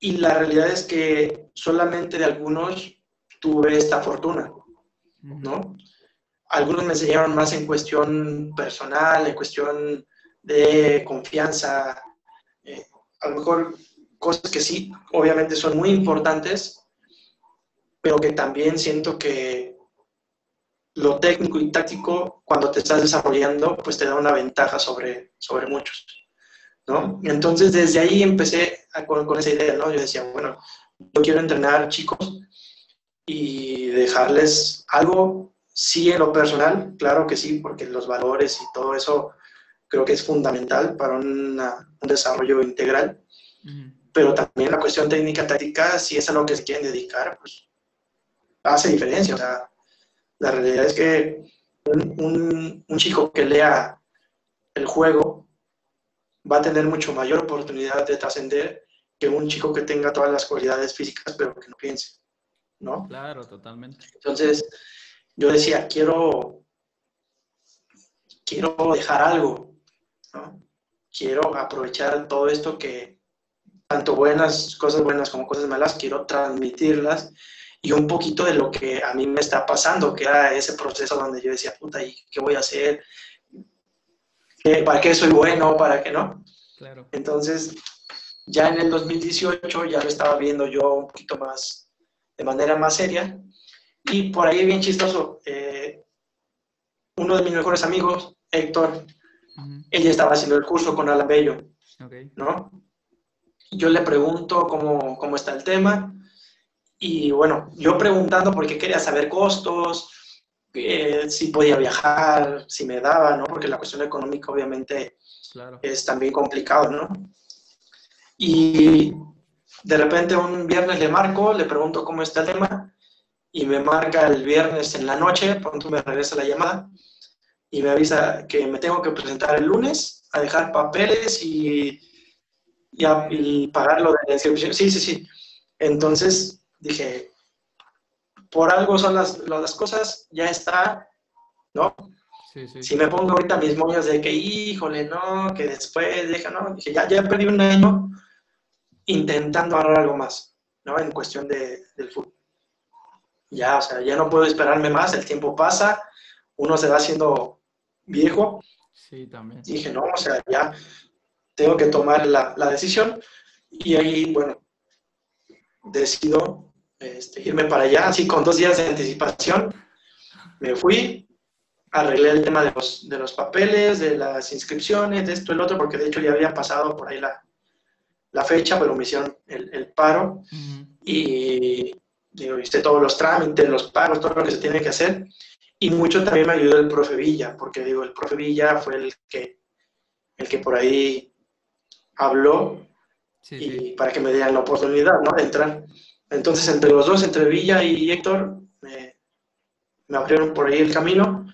Y la realidad es que solamente de algunos tuve esta fortuna, ¿no? Algunos me enseñaron más en cuestión personal, en cuestión de confianza, eh, a lo mejor cosas que sí, obviamente son muy importantes, pero que también siento que lo técnico y táctico, cuando te estás desarrollando, pues te da una ventaja sobre, sobre muchos, ¿no? Entonces, desde ahí empecé con, con, esa idea, ¿no? Yo decía, bueno, yo quiero entrenar chicos y dejarles algo, sí en lo personal, claro que sí, porque los valores y todo eso creo que es fundamental para un desarrollo integral. Pero también la cuestión técnica táctica, si es a lo que se quieren dedicar, pues hace diferencia. O sea, la realidad es que un, un, chico que lea el juego va a tener mucho mayor oportunidad de trascender que un chico que tenga todas las cualidades físicas pero que no piense, ¿no? Claro, totalmente. Entonces, yo decía, quiero, quiero dejar algo, Quiero aprovechar todo esto que, tanto buenas, cosas buenas como cosas malas, quiero transmitirlas y un poquito de lo que a mí me está pasando, que era ese proceso donde yo decía, puta, ¿y qué voy a hacer? ¿Para qué soy bueno? ¿Para qué no? Claro. Entonces, ya en el 2018 ya lo estaba viendo yo un poquito más, de manera más seria. Y por ahí, bien chistoso, eh, uno de mis mejores amigos, Héctor, ella estaba haciendo el curso con Alan Bello, ¿no? Yo le pregunto cómo, cómo está el tema y bueno, yo preguntando porque quería saber costos, eh, si podía viajar, si me daba, ¿no? Porque la cuestión económica obviamente es también complicado, ¿no? Y de repente un viernes le marco, le pregunto cómo está el tema y me marca el viernes en la noche, pronto me regresa la llamada y me avisa que me tengo que presentar el lunes a dejar papeles y, y, y pagar lo de la inscripción. Sí, sí, sí. Entonces dije, por algo son las, las cosas, ya está, ¿no? Si me pongo ahorita mis moños de que, híjole, no, que después deja, no, dije, ya, ya perdí un año intentando ahorrar algo más, ¿no? En cuestión de, del fútbol. Ya, o sea, ya no puedo esperarme más, el tiempo pasa, uno se va haciendo viejo. Sí, también. Dije, no, o sea, ya tengo que tomar la, la decisión y ahí, bueno, decido este, irme para allá, así con dos días de anticipación. Me fui, arreglé el tema de los, de los papeles, de las inscripciones, de esto el otro, porque de hecho ya había pasado por ahí la, la fecha, pero me hicieron el, el paro. Y digo, hice todos los trámites, los pagos, todo lo que se tiene que hacer. Y mucho también me ayudó el profe Villa, porque digo, el profe Villa fue el que, el que por ahí habló y para que me dieran la oportunidad ¿no? de entrar. Entonces, entre los dos, entre Villa y Héctor, me, abrieron por ahí el camino.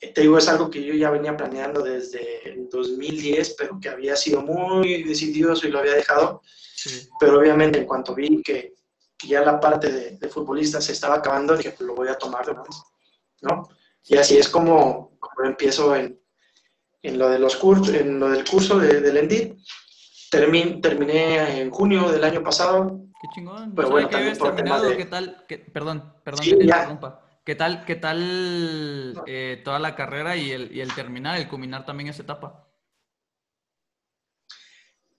Eh, te digo, es algo que yo ya venía planeando desde el 2010, pero que había sido muy decidioso y lo había dejado. Pero obviamente, en cuanto vi que, ya la parte de, futbolista se estaba acabando, dije, pues lo voy a tomar de más, ¿no? Y así es como, empiezo en, en, lo de los cursos, en lo del curso de, del ENDIT. terminé en junio del año pasado Qué chingón. Pero bueno, que habías terminado, ¿qué tal? perdón, perdón que te interrumpa. ¿Qué tal, qué tal eh, toda la carrera y el, y el terminar, el culminar también esa etapa?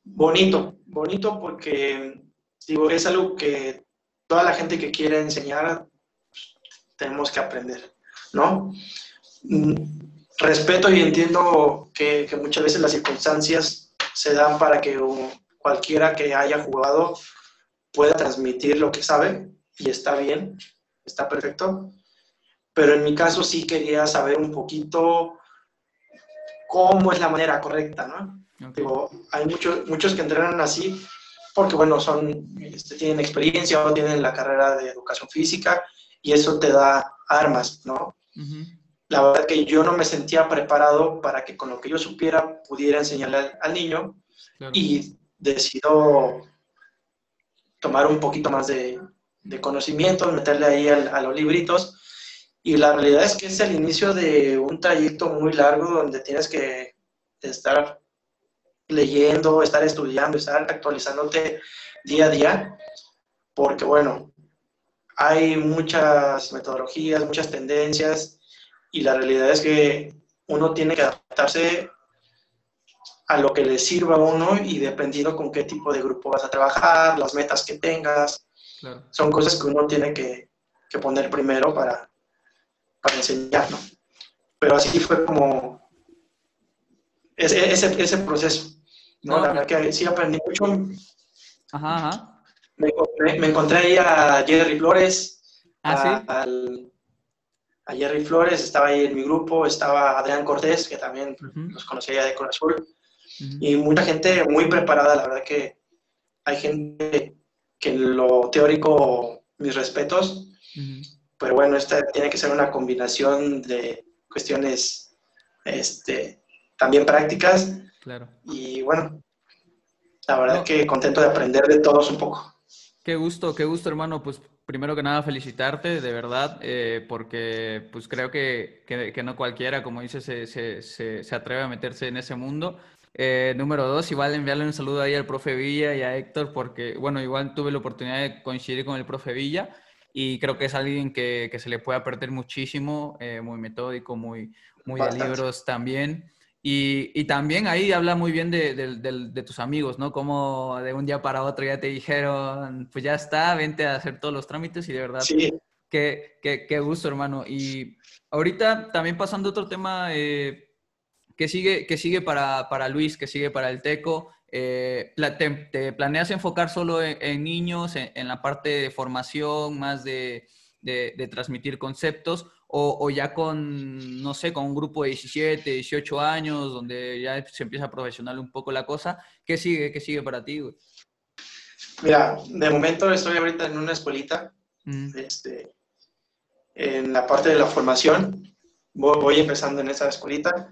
Bonito, bonito porque digo, es algo que toda la gente que quiere enseñar tenemos que aprender, ¿no? Mm, respeto y entiendo que, que muchas veces las circunstancias se dan para que cualquiera que haya jugado pueda transmitir lo que sabe y está bien, está perfecto. Pero en mi caso sí quería saber un poquito cómo es la manera correcta, ¿no? Digo, hay muchos, muchos que entrenan así porque, bueno, son, este, tienen experiencia o tienen la carrera de educación física y eso te da armas, ¿no? La verdad que yo no me sentía preparado para que con lo que yo supiera pudiera enseñarle al, niño y decido tomar un poquito más de, conocimiento, meterle ahí a los libritos. Y la realidad es que es el inicio de un trayecto muy largo donde tienes que estar leyendo, estar estudiando, estar actualizándote día a día, porque bueno, hay muchas metodologías, muchas tendencias, y la realidad es que uno tiene que adaptarse a lo que le sirva a uno y dependiendo con qué tipo de grupo vas a trabajar, las metas que tengas. Son cosas que uno tiene que, que poner primero para, para enseñar, ¿no? Pero así fue como ese, ese, ese proceso. ¿no? la verdad que sí aprendí mucho. Ajá, ajá. Me, me, encontré ahí a Jerry Flores. ¿Ah, a, sí? a Jerry Flores, estaba ahí en mi grupo, estaba Adrián Cortés, que también los conocía de Corazón y mucha gente muy preparada, la verdad que hay gente que lo teórico, mis respetos, pero bueno, esta tiene que ser una combinación de cuestiones este, también prácticas. Claro. Y bueno, la verdad que contento de aprender de todos un poco. Qué gusto, qué gusto, hermano. Pues primero que nada felicitarte, de verdad, eh, porque pues creo que, que, no cualquiera, como dices, se, se, se, atreve a meterse en ese mundo. Eh, número dos, igual enviarle un saludo ahí al profe Villa y a Héctor, porque, bueno, igual tuve la oportunidad de coincidir con el profe Villa. y creo que es alguien que, que se le puede aprender muchísimo, eh, muy metódico, muy, muy de libros también. Y, y, también ahí habla muy bien de, de, de, tus amigos, ¿no? Como de un día para otro ya te dijeron, pues ya está, vente a hacer todos los trámites y de verdad, sí. qué, qué, qué gusto, hermano. Y ahorita también pasando a otro tema, eh, ¿qué sigue, qué sigue para, para Luis? ¿Qué sigue para el Teco? Eh, te, planeas enfocar solo en, niños, en, la parte de formación, más de, de, transmitir conceptos, o, ya con, no sé, con un grupo de 17, 18 años, donde ya se empieza a profesional un poco la cosa? ¿Qué sigue? ¿Qué sigue para ti? Mira, de momento estoy ahorita en una escuelita, mm. este, en la parte de la formación, voy, voy empezando en esa escuelita.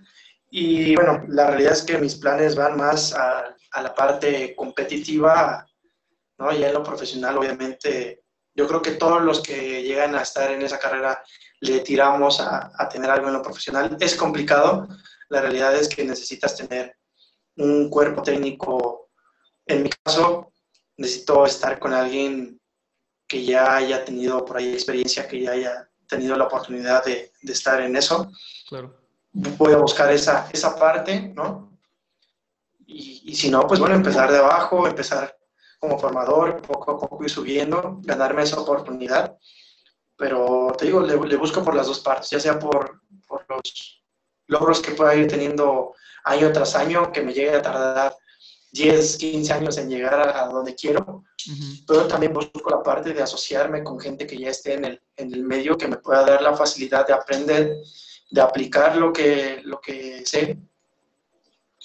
Y bueno, la realidad es que mis planes van más a, la parte competitiva, ¿no? Ya en lo profesional, obviamente, yo creo que todos los que llegan a estar en esa carrera le tiramos a, a tener algo en lo profesional. Es complicado, la realidad es que necesitas tener un cuerpo técnico. En mi caso, necesito estar con alguien que ya haya tenido por ahí experiencia, que ya haya tenido la oportunidad de, de estar en eso. Claro. Voy a buscar esa, esa parte, ¿no? Y, si no, pues bueno, empezar de abajo, empezar como formador, poco a poco ir subiendo, ganarme esa oportunidad. Pero te digo, le, busco por las dos partes, ya sea por, por, los logros que pueda ir teniendo año tras año, que me llegue a tardar 10, 15 años en llegar a, donde quiero, pero también busco la parte de asociarme con gente que ya esté en el, en el medio, que me pueda dar la facilidad de aprender, de aplicar lo que, lo que sé.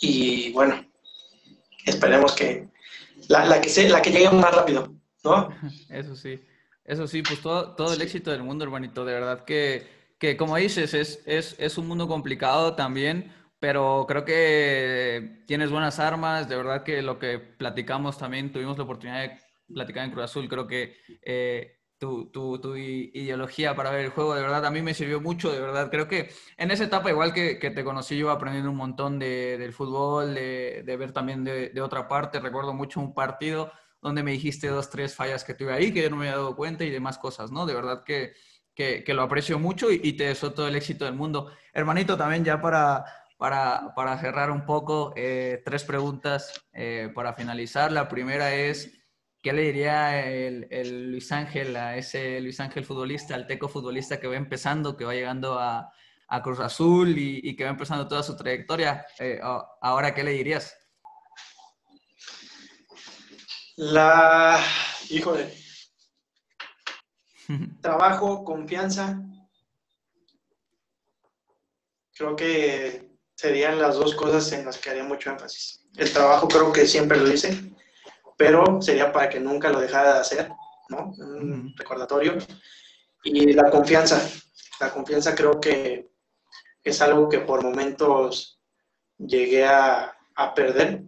Y bueno, esperemos que la, la que, se, la que llegue más rápido, ¿no? Eso sí, eso sí, pues todo, todo el éxito del mundo, hermanito, de verdad que, que como dices, es, es, es un mundo complicado también, pero creo que tienes buenas armas, de verdad que lo que platicamos también, tuvimos la oportunidad de platicar en Cruz Azul, creo que eh, tu, tu, tu, ideología para ver el juego, de verdad, a mí me sirvió mucho, de verdad. Creo que en esa etapa, igual que, que te conocí yo aprendiendo un montón de, del fútbol, de, de ver también de, de, otra parte, recuerdo mucho un partido donde me dijiste dos, tres fallas que tuve ahí, que yo no me había dado cuenta y demás cosas, ¿no? De verdad que, que, que lo aprecio mucho y, y, te deseo todo el éxito del mundo. Hermanito, también ya para, para, para cerrar un poco, eh, tres preguntas eh, para finalizar. La primera es... ¿Qué le diría el, Luis Ángel a ese Luis Ángel futbolista, al teco futbolista que va empezando, que va llegando a, Cruz Azul y, que va empezando toda su trayectoria? Eh, ahora, ¿qué le dirías? La, híjole, trabajo, confianza. Creo que serían las dos cosas en las que haría mucho énfasis. El trabajo creo que siempre lo hice pero sería para que nunca lo dejara de hacer, ¿no? Un recordatorio. Y la confianza, la confianza creo que es algo que por momentos llegué a, a perder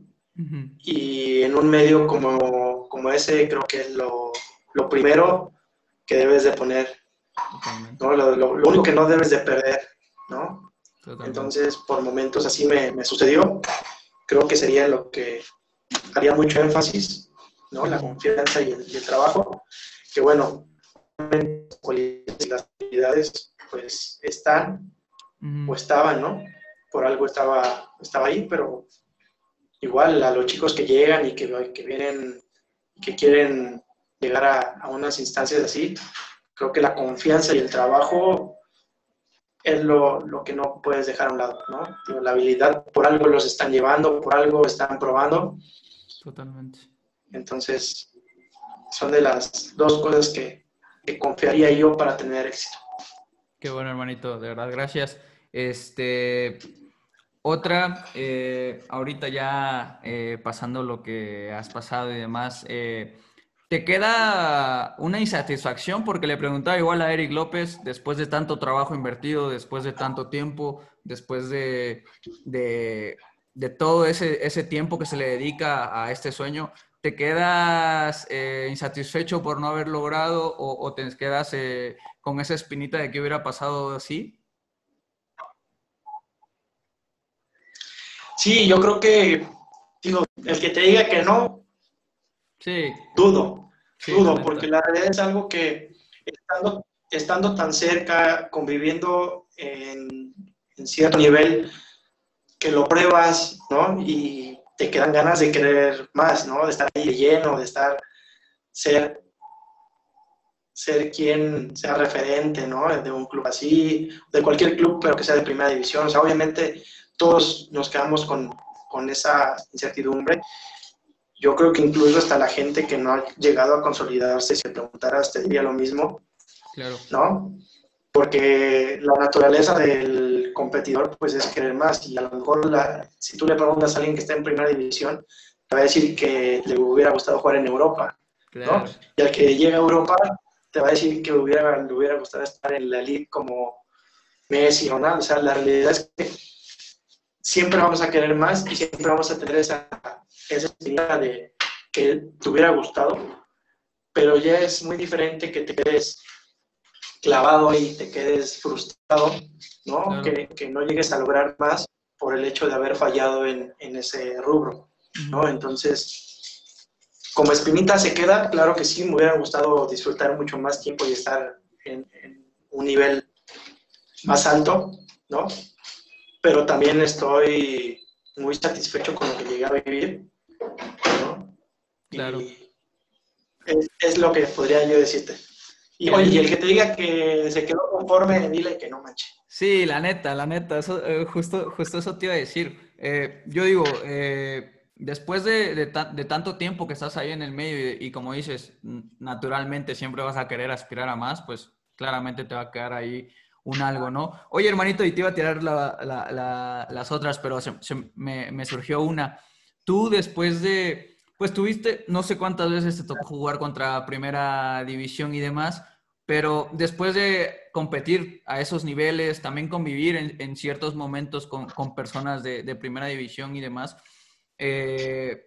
y en un medio como, como, ese creo que es lo, lo primero que debes de poner, ¿no? Lo, lo, único que no debes de perder, ¿no? Entonces, por momentos así me, me sucedió. Creo que sería lo que haría mucho énfasis, ¿no? La confianza y el, trabajo, que bueno, las habilidades pues están o estaban, ¿no? Por algo estaba, estaba ahí, pero igual a los chicos que llegan y que, que vienen, que quieren llegar a, a, unas instancias así, creo que la confianza y el trabajo es lo, lo, que no puedes dejar a un lado, ¿no? La habilidad, por algo los están llevando, por algo están probando Totalmente. Entonces, son de las dos cosas que, confiaría yo para tener éxito. Qué bueno, hermanito, de verdad, gracias. Este, otra, eh, ahorita ya eh, pasando lo que has pasado y demás, eh, ¿te queda una insatisfacción? Porque le preguntaba igual a Eric López, después de tanto trabajo invertido, después de tanto tiempo, después de de todo ese, ese tiempo que se le dedica a este sueño, ¿te quedas eh, insatisfecho por no haber logrado o, te quedas eh, con esa espinita de que hubiera pasado así? Sí, yo creo que, digo, el que te diga que no, sí. dudo, dudo, porque la realidad es algo que estando, estando tan cerca, conviviendo en, en cierto nivel, que lo pruebas, ¿no? Y te quedan ganas de querer más, ¿no? De estar ahí lleno, de estar, ser, ser quien sea referente, ¿no? De un club así, de cualquier club, pero que sea de primera división. O sea, obviamente todos nos quedamos con, con esa incertidumbre. Yo creo que incluso hasta la gente que no ha llegado a consolidarse, si te preguntaras, te diría lo mismo. Claro. ¿No? Porque la naturaleza del competidor, pues es querer más. Y a lo mejor, la, si tú le preguntas a alguien que está en primera división, te va a decir que le hubiera gustado jugar en Europa. ¿no? Y al que llega a Europa, te va a decir que hubiera, le hubiera gustado estar en la elite como Messi o nada. O sea, la realidad es que siempre vamos a querer más y siempre vamos a tener esa, esa idea de que te hubiera gustado, pero ya es muy diferente que te quedes clavado y te quedes frustrado, ¿no? Que, que, no llegues a lograr más por el hecho de haber fallado en, en ese rubro, ¿no? Entonces, como espinita se queda, claro que sí, me hubiera gustado disfrutar mucho más tiempo y estar en, en un nivel más alto, ¿no? pero también estoy muy satisfecho con lo que llegué a vivir, ¿no? Claro. es, lo que podría yo decirte. Y oye, y el que te diga que se quedó conforme, dile que no manche. Sí, la neta, la neta, eso, eh, justo, justo eso te iba a decir. Eh, yo digo, eh, después de, de, tanto tiempo que estás ahí en el medio y, y, como dices, naturalmente siempre vas a querer aspirar a más, pues claramente te va a quedar ahí un algo, ¿no? Oye, hermanito, y te iba a tirar las otras, pero me, surgió una. Tú después de, pues tuviste, no sé cuántas veces te tocó jugar contra primera división y demás, pero después de competir a esos niveles, también convivir en, ciertos momentos con, personas de, primera división y demás, eh,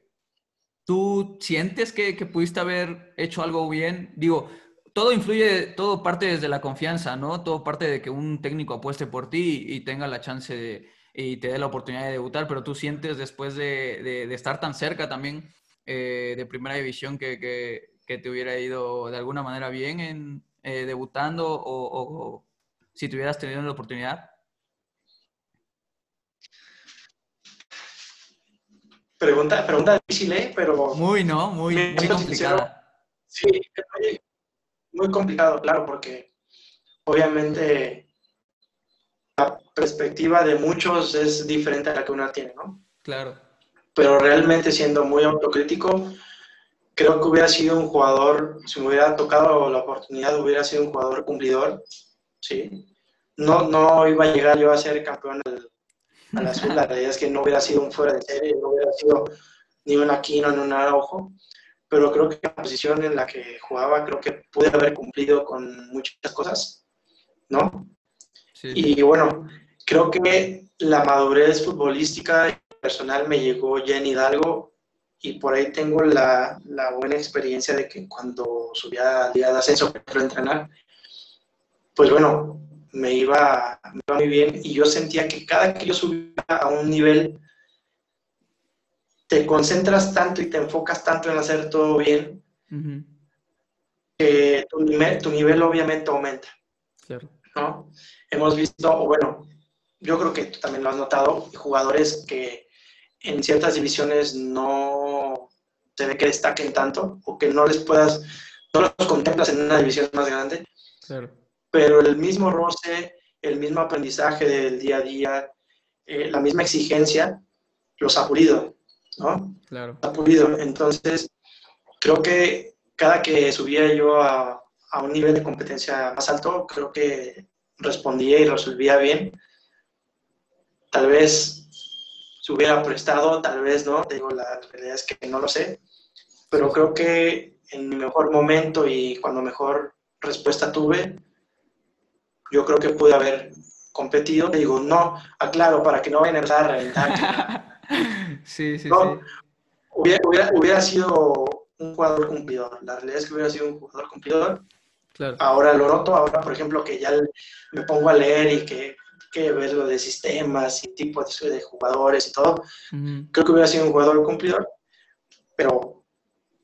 ¿tú sientes que, que pudiste haber hecho algo bien? Digo, todo influye, todo parte desde la confianza, ¿no? Todo parte de que un técnico apueste por ti y, tenga la chance de, y te dé la oportunidad de debutar, pero tú sientes después de, estar tan cerca también eh, de primera división que, te hubiera ido de alguna manera bien en eh, debutando o, si te hubieras tenido la oportunidad. Pregunta, pregunta difícil, ¿eh? Pero... Muy, ¿no? Muy, muy complicada. Sí, muy complicado, claro, porque obviamente la perspectiva de muchos es diferente a la que uno tiene, ¿no? Claro. Pero realmente siendo muy autocrítico, creo que hubiera sido un jugador, si me hubiera tocado la oportunidad, hubiera sido un jugador cumplidor, ¿sí? No, no iba a llegar yo a ser campeón al, la azul, la realidad es que no hubiera sido un fuera de serie, no hubiera sido ni un Aquino ni un Araujo, pero creo que la posición en la que jugaba, creo que pude haber cumplido con muchas cosas, ¿no? Y bueno, creo que la madurez futbolística y personal me llegó ya en Hidalgo y por ahí tengo la, la buena experiencia de que cuando subía al día de ascenso para entrenar, pues bueno, me iba, me iba muy bien y yo sentía que cada que yo subía a un nivel te concentras tanto y te enfocas tanto en hacer todo bien, que tu nivel, tu nivel obviamente aumenta. Claro. ¿no? Hemos visto, o bueno, yo creo que tú también lo has notado, jugadores que en ciertas divisiones no se ve que destaquen tanto o que no les puedas, no los contemplas en una división más grande. Claro. Pero el mismo roce, el mismo aprendizaje del día a día, eh, la misma exigencia, los ha pulido. ¿no? Claro. Ha pulido. Entonces, creo que cada que subía yo a, a, un nivel de competencia más alto, creo que respondía y resolvía bien. Tal vez se hubiera prestado, tal vez no, digo, la realidad es que no lo sé, pero creo que en mi mejor momento y cuando mejor respuesta tuve, yo creo que pude haber competido. Le digo, no, aclaro, para que no vayan a empezar a reventar. Sí, sí, sí. Hubiera, hubiera, sido un jugador cumplidor. La realidad es que hubiera sido un jugador cumplidor. Claro. Ahora lo noto, ahora por ejemplo que ya me pongo a leer y que, que ver lo de sistemas y tipos de, jugadores y todo, creo que hubiera sido un jugador cumplidor, pero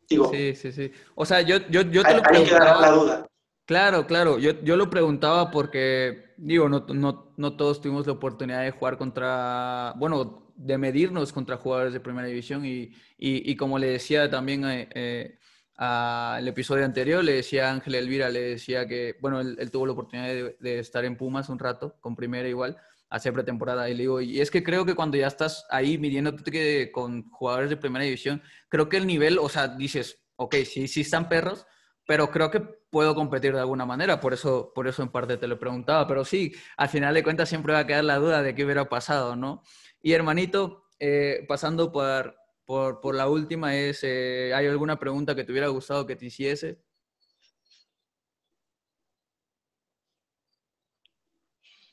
digo... Sí, sí, sí. O sea, yo, yo, yo te lo preguntaba... la duda. Claro, claro. Yo, yo lo preguntaba porque, digo, no, no, no todos tuvimos la oportunidad de jugar contra, bueno, de medirnos contra jugadores de primera división y, y, y como le decía también eh, eh, al episodio anterior, le decía Ángel Elvira, le decía que, bueno, él, tuvo la oportunidad de, estar en Pumas un rato, con primera igual, hace pretemporada, y le digo, y es que creo que cuando ya estás ahí midiéndote que, con jugadores de primera división, creo que el nivel, o sea, dices, ok, sí, sí están perros, pero creo que puedo competir de alguna manera, por eso, por eso en parte te lo preguntaba, pero sí, al final de cuentas siempre va a quedar la duda de qué hubiera pasado, ¿no? Y hermanito, eh, pasando por, por, por, la última, es, eh, ¿hay alguna pregunta que te hubiera gustado que te hiciese?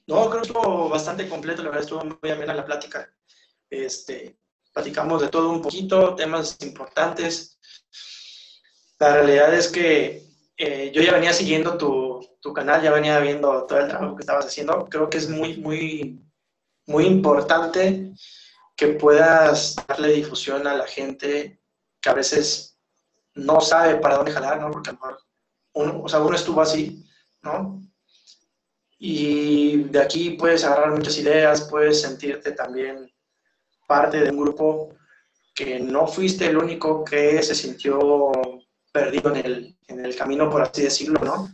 No, creo que estuvo bastante completo, la verdad estuvo muy amena la plática. Este, platicamos de todo un poquito, temas importantes, la realidad es que eh, yo ya venía siguiendo tu, tu, canal, ya venía viendo todo el trabajo que estabas haciendo. Creo que es muy, muy, muy importante que puedas darle difusión a la gente que a veces no sabe para dónde jalar, ¿no? Porque a lo mejor uno, o sea, uno estuvo así, ¿no? Y de aquí puedes agarrar muchas ideas, puedes sentirte también parte de un grupo que no fuiste el único que se sintió perdido en el, en el camino, por así decirlo, ¿no?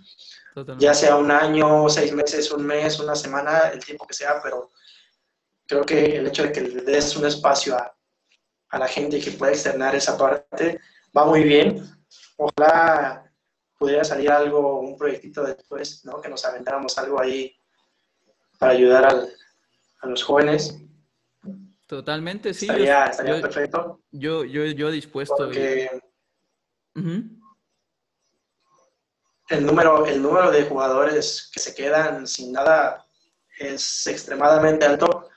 Totalmente. Ya sea un año, seis meses, un mes, una semana, el tiempo que sea, pero creo que el hecho de que le des un espacio a, a la gente y que pueda externar esa parte va muy bien. Ojalá pudiera salir algo, un proyectito después, ¿no? Que nos aventáramos algo ahí para ayudar al, a los jóvenes. Totalmente, sí. Estaría, estaría yo, perfecto. Yo, yo, yo dispuesto. Porque, Uh -huh. El número, el número de jugadores que se quedan sin nada es extremadamente alto.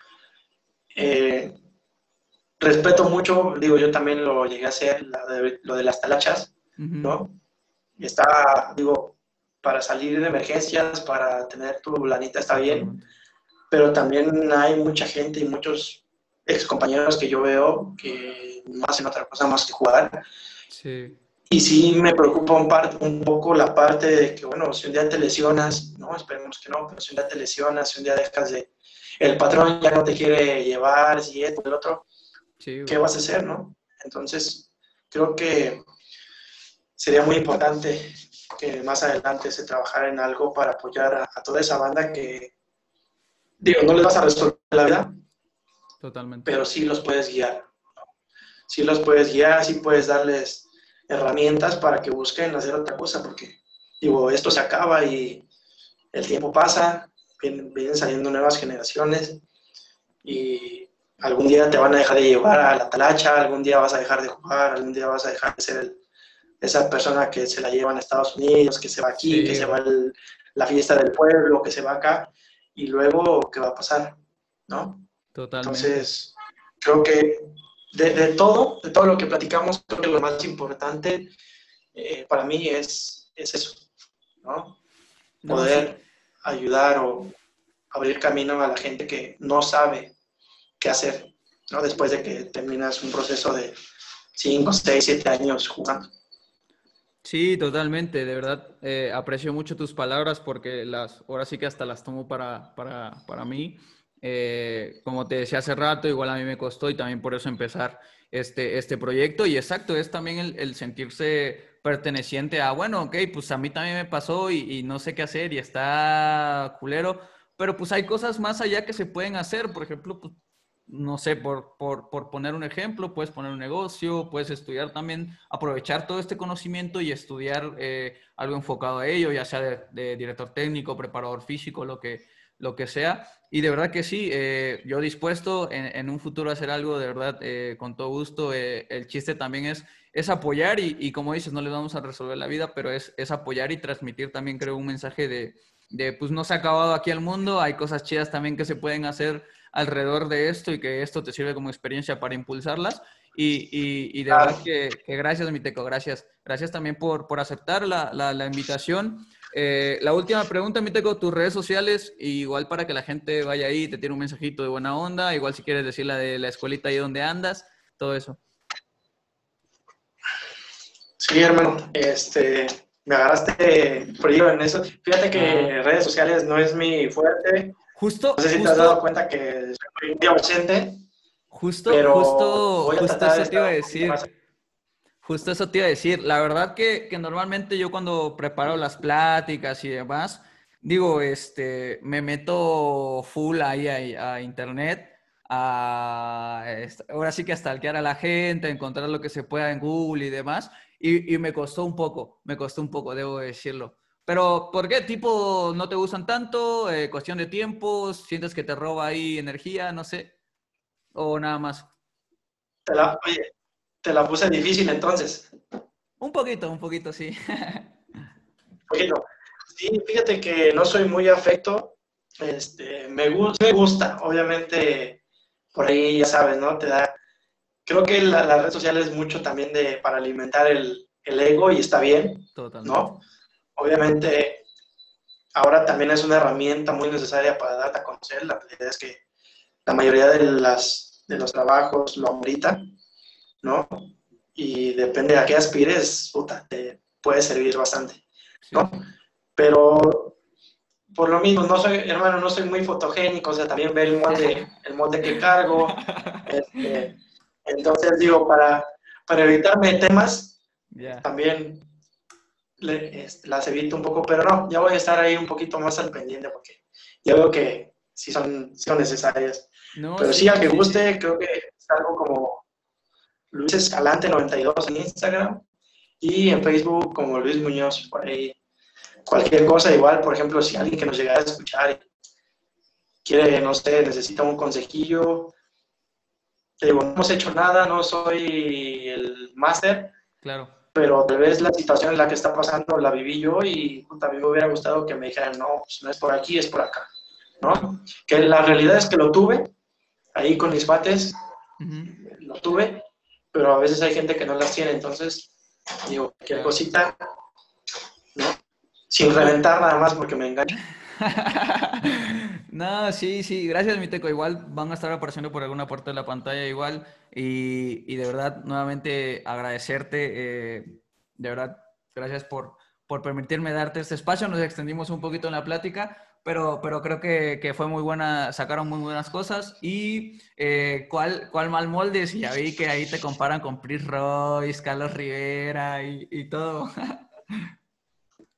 Eh, respeto mucho, digo, yo también lo llegué a hacer, de, lo de las talachas, uh -huh. ¿no? Está, digo, para salir de emergencias, para tener tu lanita está bien, uh -huh. pero también hay mucha gente y muchos ex compañeros que yo veo que no hacen otra cosa más que jugar. Sí. Y sí me preocupa un, un, poco la parte de que, bueno, si un día te lesionas, no, esperemos que no, pero si un día te lesionas, si un día dejas de, el patrón ya no te quiere llevar, si esto, el otro, sí, ¿qué vas a hacer, no? Entonces, creo que sería muy importante que más adelante se trabajara en algo para apoyar a, a toda esa banda que, digo, no les vas a resolver la vida, Totalmente. pero sí los puedes guiar. Sí los puedes guiar, sí puedes darles herramientas para que busquen hacer otra cosa, porque digo, esto se acaba y el tiempo pasa, vienen, vienen, saliendo nuevas generaciones y algún día te van a dejar de llevar a la talacha, algún día vas a dejar de jugar, algún día vas a dejar de ser el, esa persona que se la llevan a Estados Unidos, que se va aquí, sí. que se va a la fiesta del pueblo, que se va acá, y luego, ¿qué va a pasar? ¿No? Totalmente. Entonces, creo que de, de, todo, de todo lo que platicamos, creo que lo más importante eh, para mí es, es eso, ¿no? Poder no, sí. Ayudar o abrir camino a la gente que no sabe qué hacer, ¿no? Después de que terminas un proceso de 5, 6, 7 años jugando. Sí, totalmente, de verdad eh, aprecio mucho tus palabras porque las, ahora sí que hasta las tomo para, para, para mí. Eh, como te decía hace rato, igual a mí me costó y también por eso empezar este, este proyecto. Y exacto, es también el, el sentirse perteneciente a, bueno, ok, pues a mí también me pasó y, y, no sé qué hacer y está culero, pero pues hay cosas más allá que se pueden hacer. Por ejemplo, pues, no sé, por, por, por poner un ejemplo, puedes poner un negocio, puedes estudiar también, aprovechar todo este conocimiento y estudiar eh, algo enfocado a ello, ya sea de, de director técnico, preparador físico, lo que, lo que sea. Y de verdad que sí, eh, yo dispuesto en, en, un futuro a hacer algo, de verdad, eh, con todo gusto. Eh, el chiste también es, es apoyar y, y, como dices, no les vamos a resolver la vida, pero es, es apoyar y transmitir también, creo, un mensaje de, de, pues no se ha acabado aquí el mundo, hay cosas chidas también que se pueden hacer alrededor de esto y que esto te sirve como experiencia para impulsarlas. Y, y, y de verdad que, que, gracias, Miteco, gracias. Gracias también por, por aceptar la, la, la invitación. Eh, la última pregunta, Miteco, tus redes sociales, igual para que la gente vaya ahí, te tiene un mensajito de buena onda, igual si quieres decir la de la escuelita ahí donde andas, todo eso. Sí, hermano, este, me agarraste frío en eso. Fíjate que redes sociales no es mi fuerte. Justo. No sé si te has dado cuenta que soy muy ausente. Justo, justo, justo eso te iba a decir. Justo eso te iba a decir. La verdad que, que normalmente yo cuando preparo las pláticas y demás, digo, este, me meto full ahí a, internet a, ahora sí que a stalkear a la gente, encontrar lo que se pueda en Google y demás. Y, me costó un poco, me costó un poco, debo decirlo. Pero, ¿por qué? ¿Tipo no te gustan tanto? Eh, ¿Cuestión de tiempo? ¿Sientes que te roba ahí energía? No sé. ¿O nada más? Oye, te la puse difícil entonces. Un poquito, un poquito, sí. un poquito. Sí, fíjate que no soy muy afecto. Este, me, me gusta, obviamente, por ahí ya sabes, ¿no? Te da creo que la, la, red social es mucho también de, para alimentar el, el ego y está bien, ¿no? Obviamente, ahora también es una herramienta muy necesaria para darte a conocer. La realidad es que la mayoría de, las, de los trabajos lo amerita, ¿no? Y depende a qué aspires, puta, te puede servir bastante, ¿no? Pero por lo mismo, no soy, hermano, no soy muy fotogénico, o sea, también ve el molde, el molde que cargo, este, entonces, digo, para, para evitarme temas, también este, las evito un poco, pero no, ya voy a estar ahí un poquito más al pendiente porque ya veo que sí son, son necesarias. pero sí, a que guste, creo que es algo como Luis Escalante 92 en Instagram y en Facebook como Luis Muñoz, por ahí. Cualquier cosa igual, por ejemplo, si alguien que nos llegara a escuchar quiere, no sé, necesita un consejillo, digo, no hemos hecho nada, no soy el máster. Claro. Pero tal vez la situación en la que está pasando la viví yo y también me hubiera gustado que me dijeran, no, pues no es por aquí, es por acá. ¿No? Que la realidad es que lo tuve, ahí con mis bates, lo tuve, pero a veces hay gente que no las tiene, entonces, digo, cualquier cosita, ¿no? Sin reventar nada más porque me engaña. no, sí, sí, gracias, mi teco. Igual van a estar apareciendo por alguna parte de la pantalla, igual. Y, de verdad, nuevamente agradecerte. Eh, de verdad, gracias por, por permitirme darte este espacio. Nos extendimos un poquito en la plática, pero, pero creo que, fue muy buena, sacaron muy buenas cosas. ¿Y eh, ¿cuál, cuál mal molde? Si ya vi que ahí te comparan con Pris Royce, Carlos Rivera y, y todo.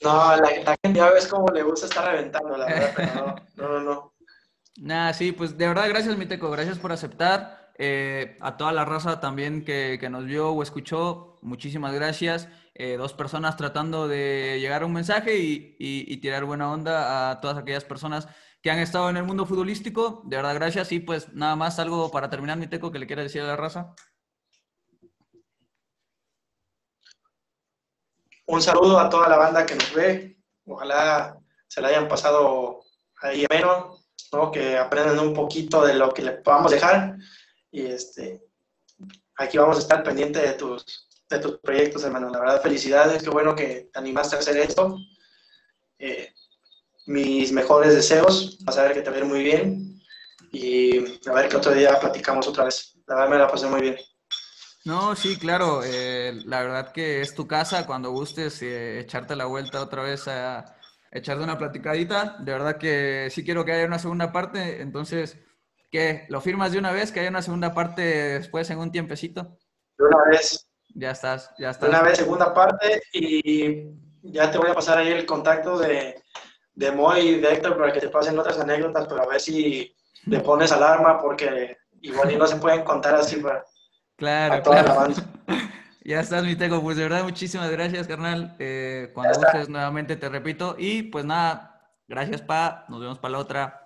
No, la, gente ya ves cómo le gusta estar reventando, la verdad, pero no, no, no. Nada, sí, pues de verdad, gracias, Miteco, gracias por aceptar. Eh, a toda la raza también que, nos vio o escuchó, muchísimas gracias. Eh, dos personas tratando de llegar a un mensaje y, tirar buena onda a todas aquellas personas que han estado en el mundo futbolístico. De verdad, gracias. Y pues nada más, algo para terminar, Miteco, que le quiera decir a la raza. un saludo a toda la banda que nos ve. Ojalá se la hayan pasado ahí menos, ¿no? que aprendan un poquito de lo que le podamos dejar. Y este, aquí vamos a estar pendientes de tus, de tus proyectos, hermano. La verdad, felicidades, qué bueno que te animaste a hacer esto. Eh, mis mejores deseos, vas a ver que te va muy bien. Y a ver que otro día platicamos otra vez. La verdad me la pasé muy bien. No, sí, claro. Eh, la verdad que es tu casa cuando gustes eh, echarte la vuelta otra vez a echarte una platicadita. De verdad que sí quiero que haya una segunda parte. Entonces, ¿qué? ¿Lo firmas de una vez? ¿Que haya una segunda parte después en un tiempecito? De una vez. Ya estás, ya estás. De una vez, segunda parte. Y ya te voy a pasar ahí el contacto de, de Moy y de Héctor para que te pasen otras anécdotas, pero a ver si le pones alarma porque igual y no se pueden contar así para Claro, claro. ya estás, mi teco. Pues de verdad, muchísimas gracias, carnal. Eh, cuando gustes nuevamente te repito. Y pues nada, gracias, pa. Nos vemos para la otra.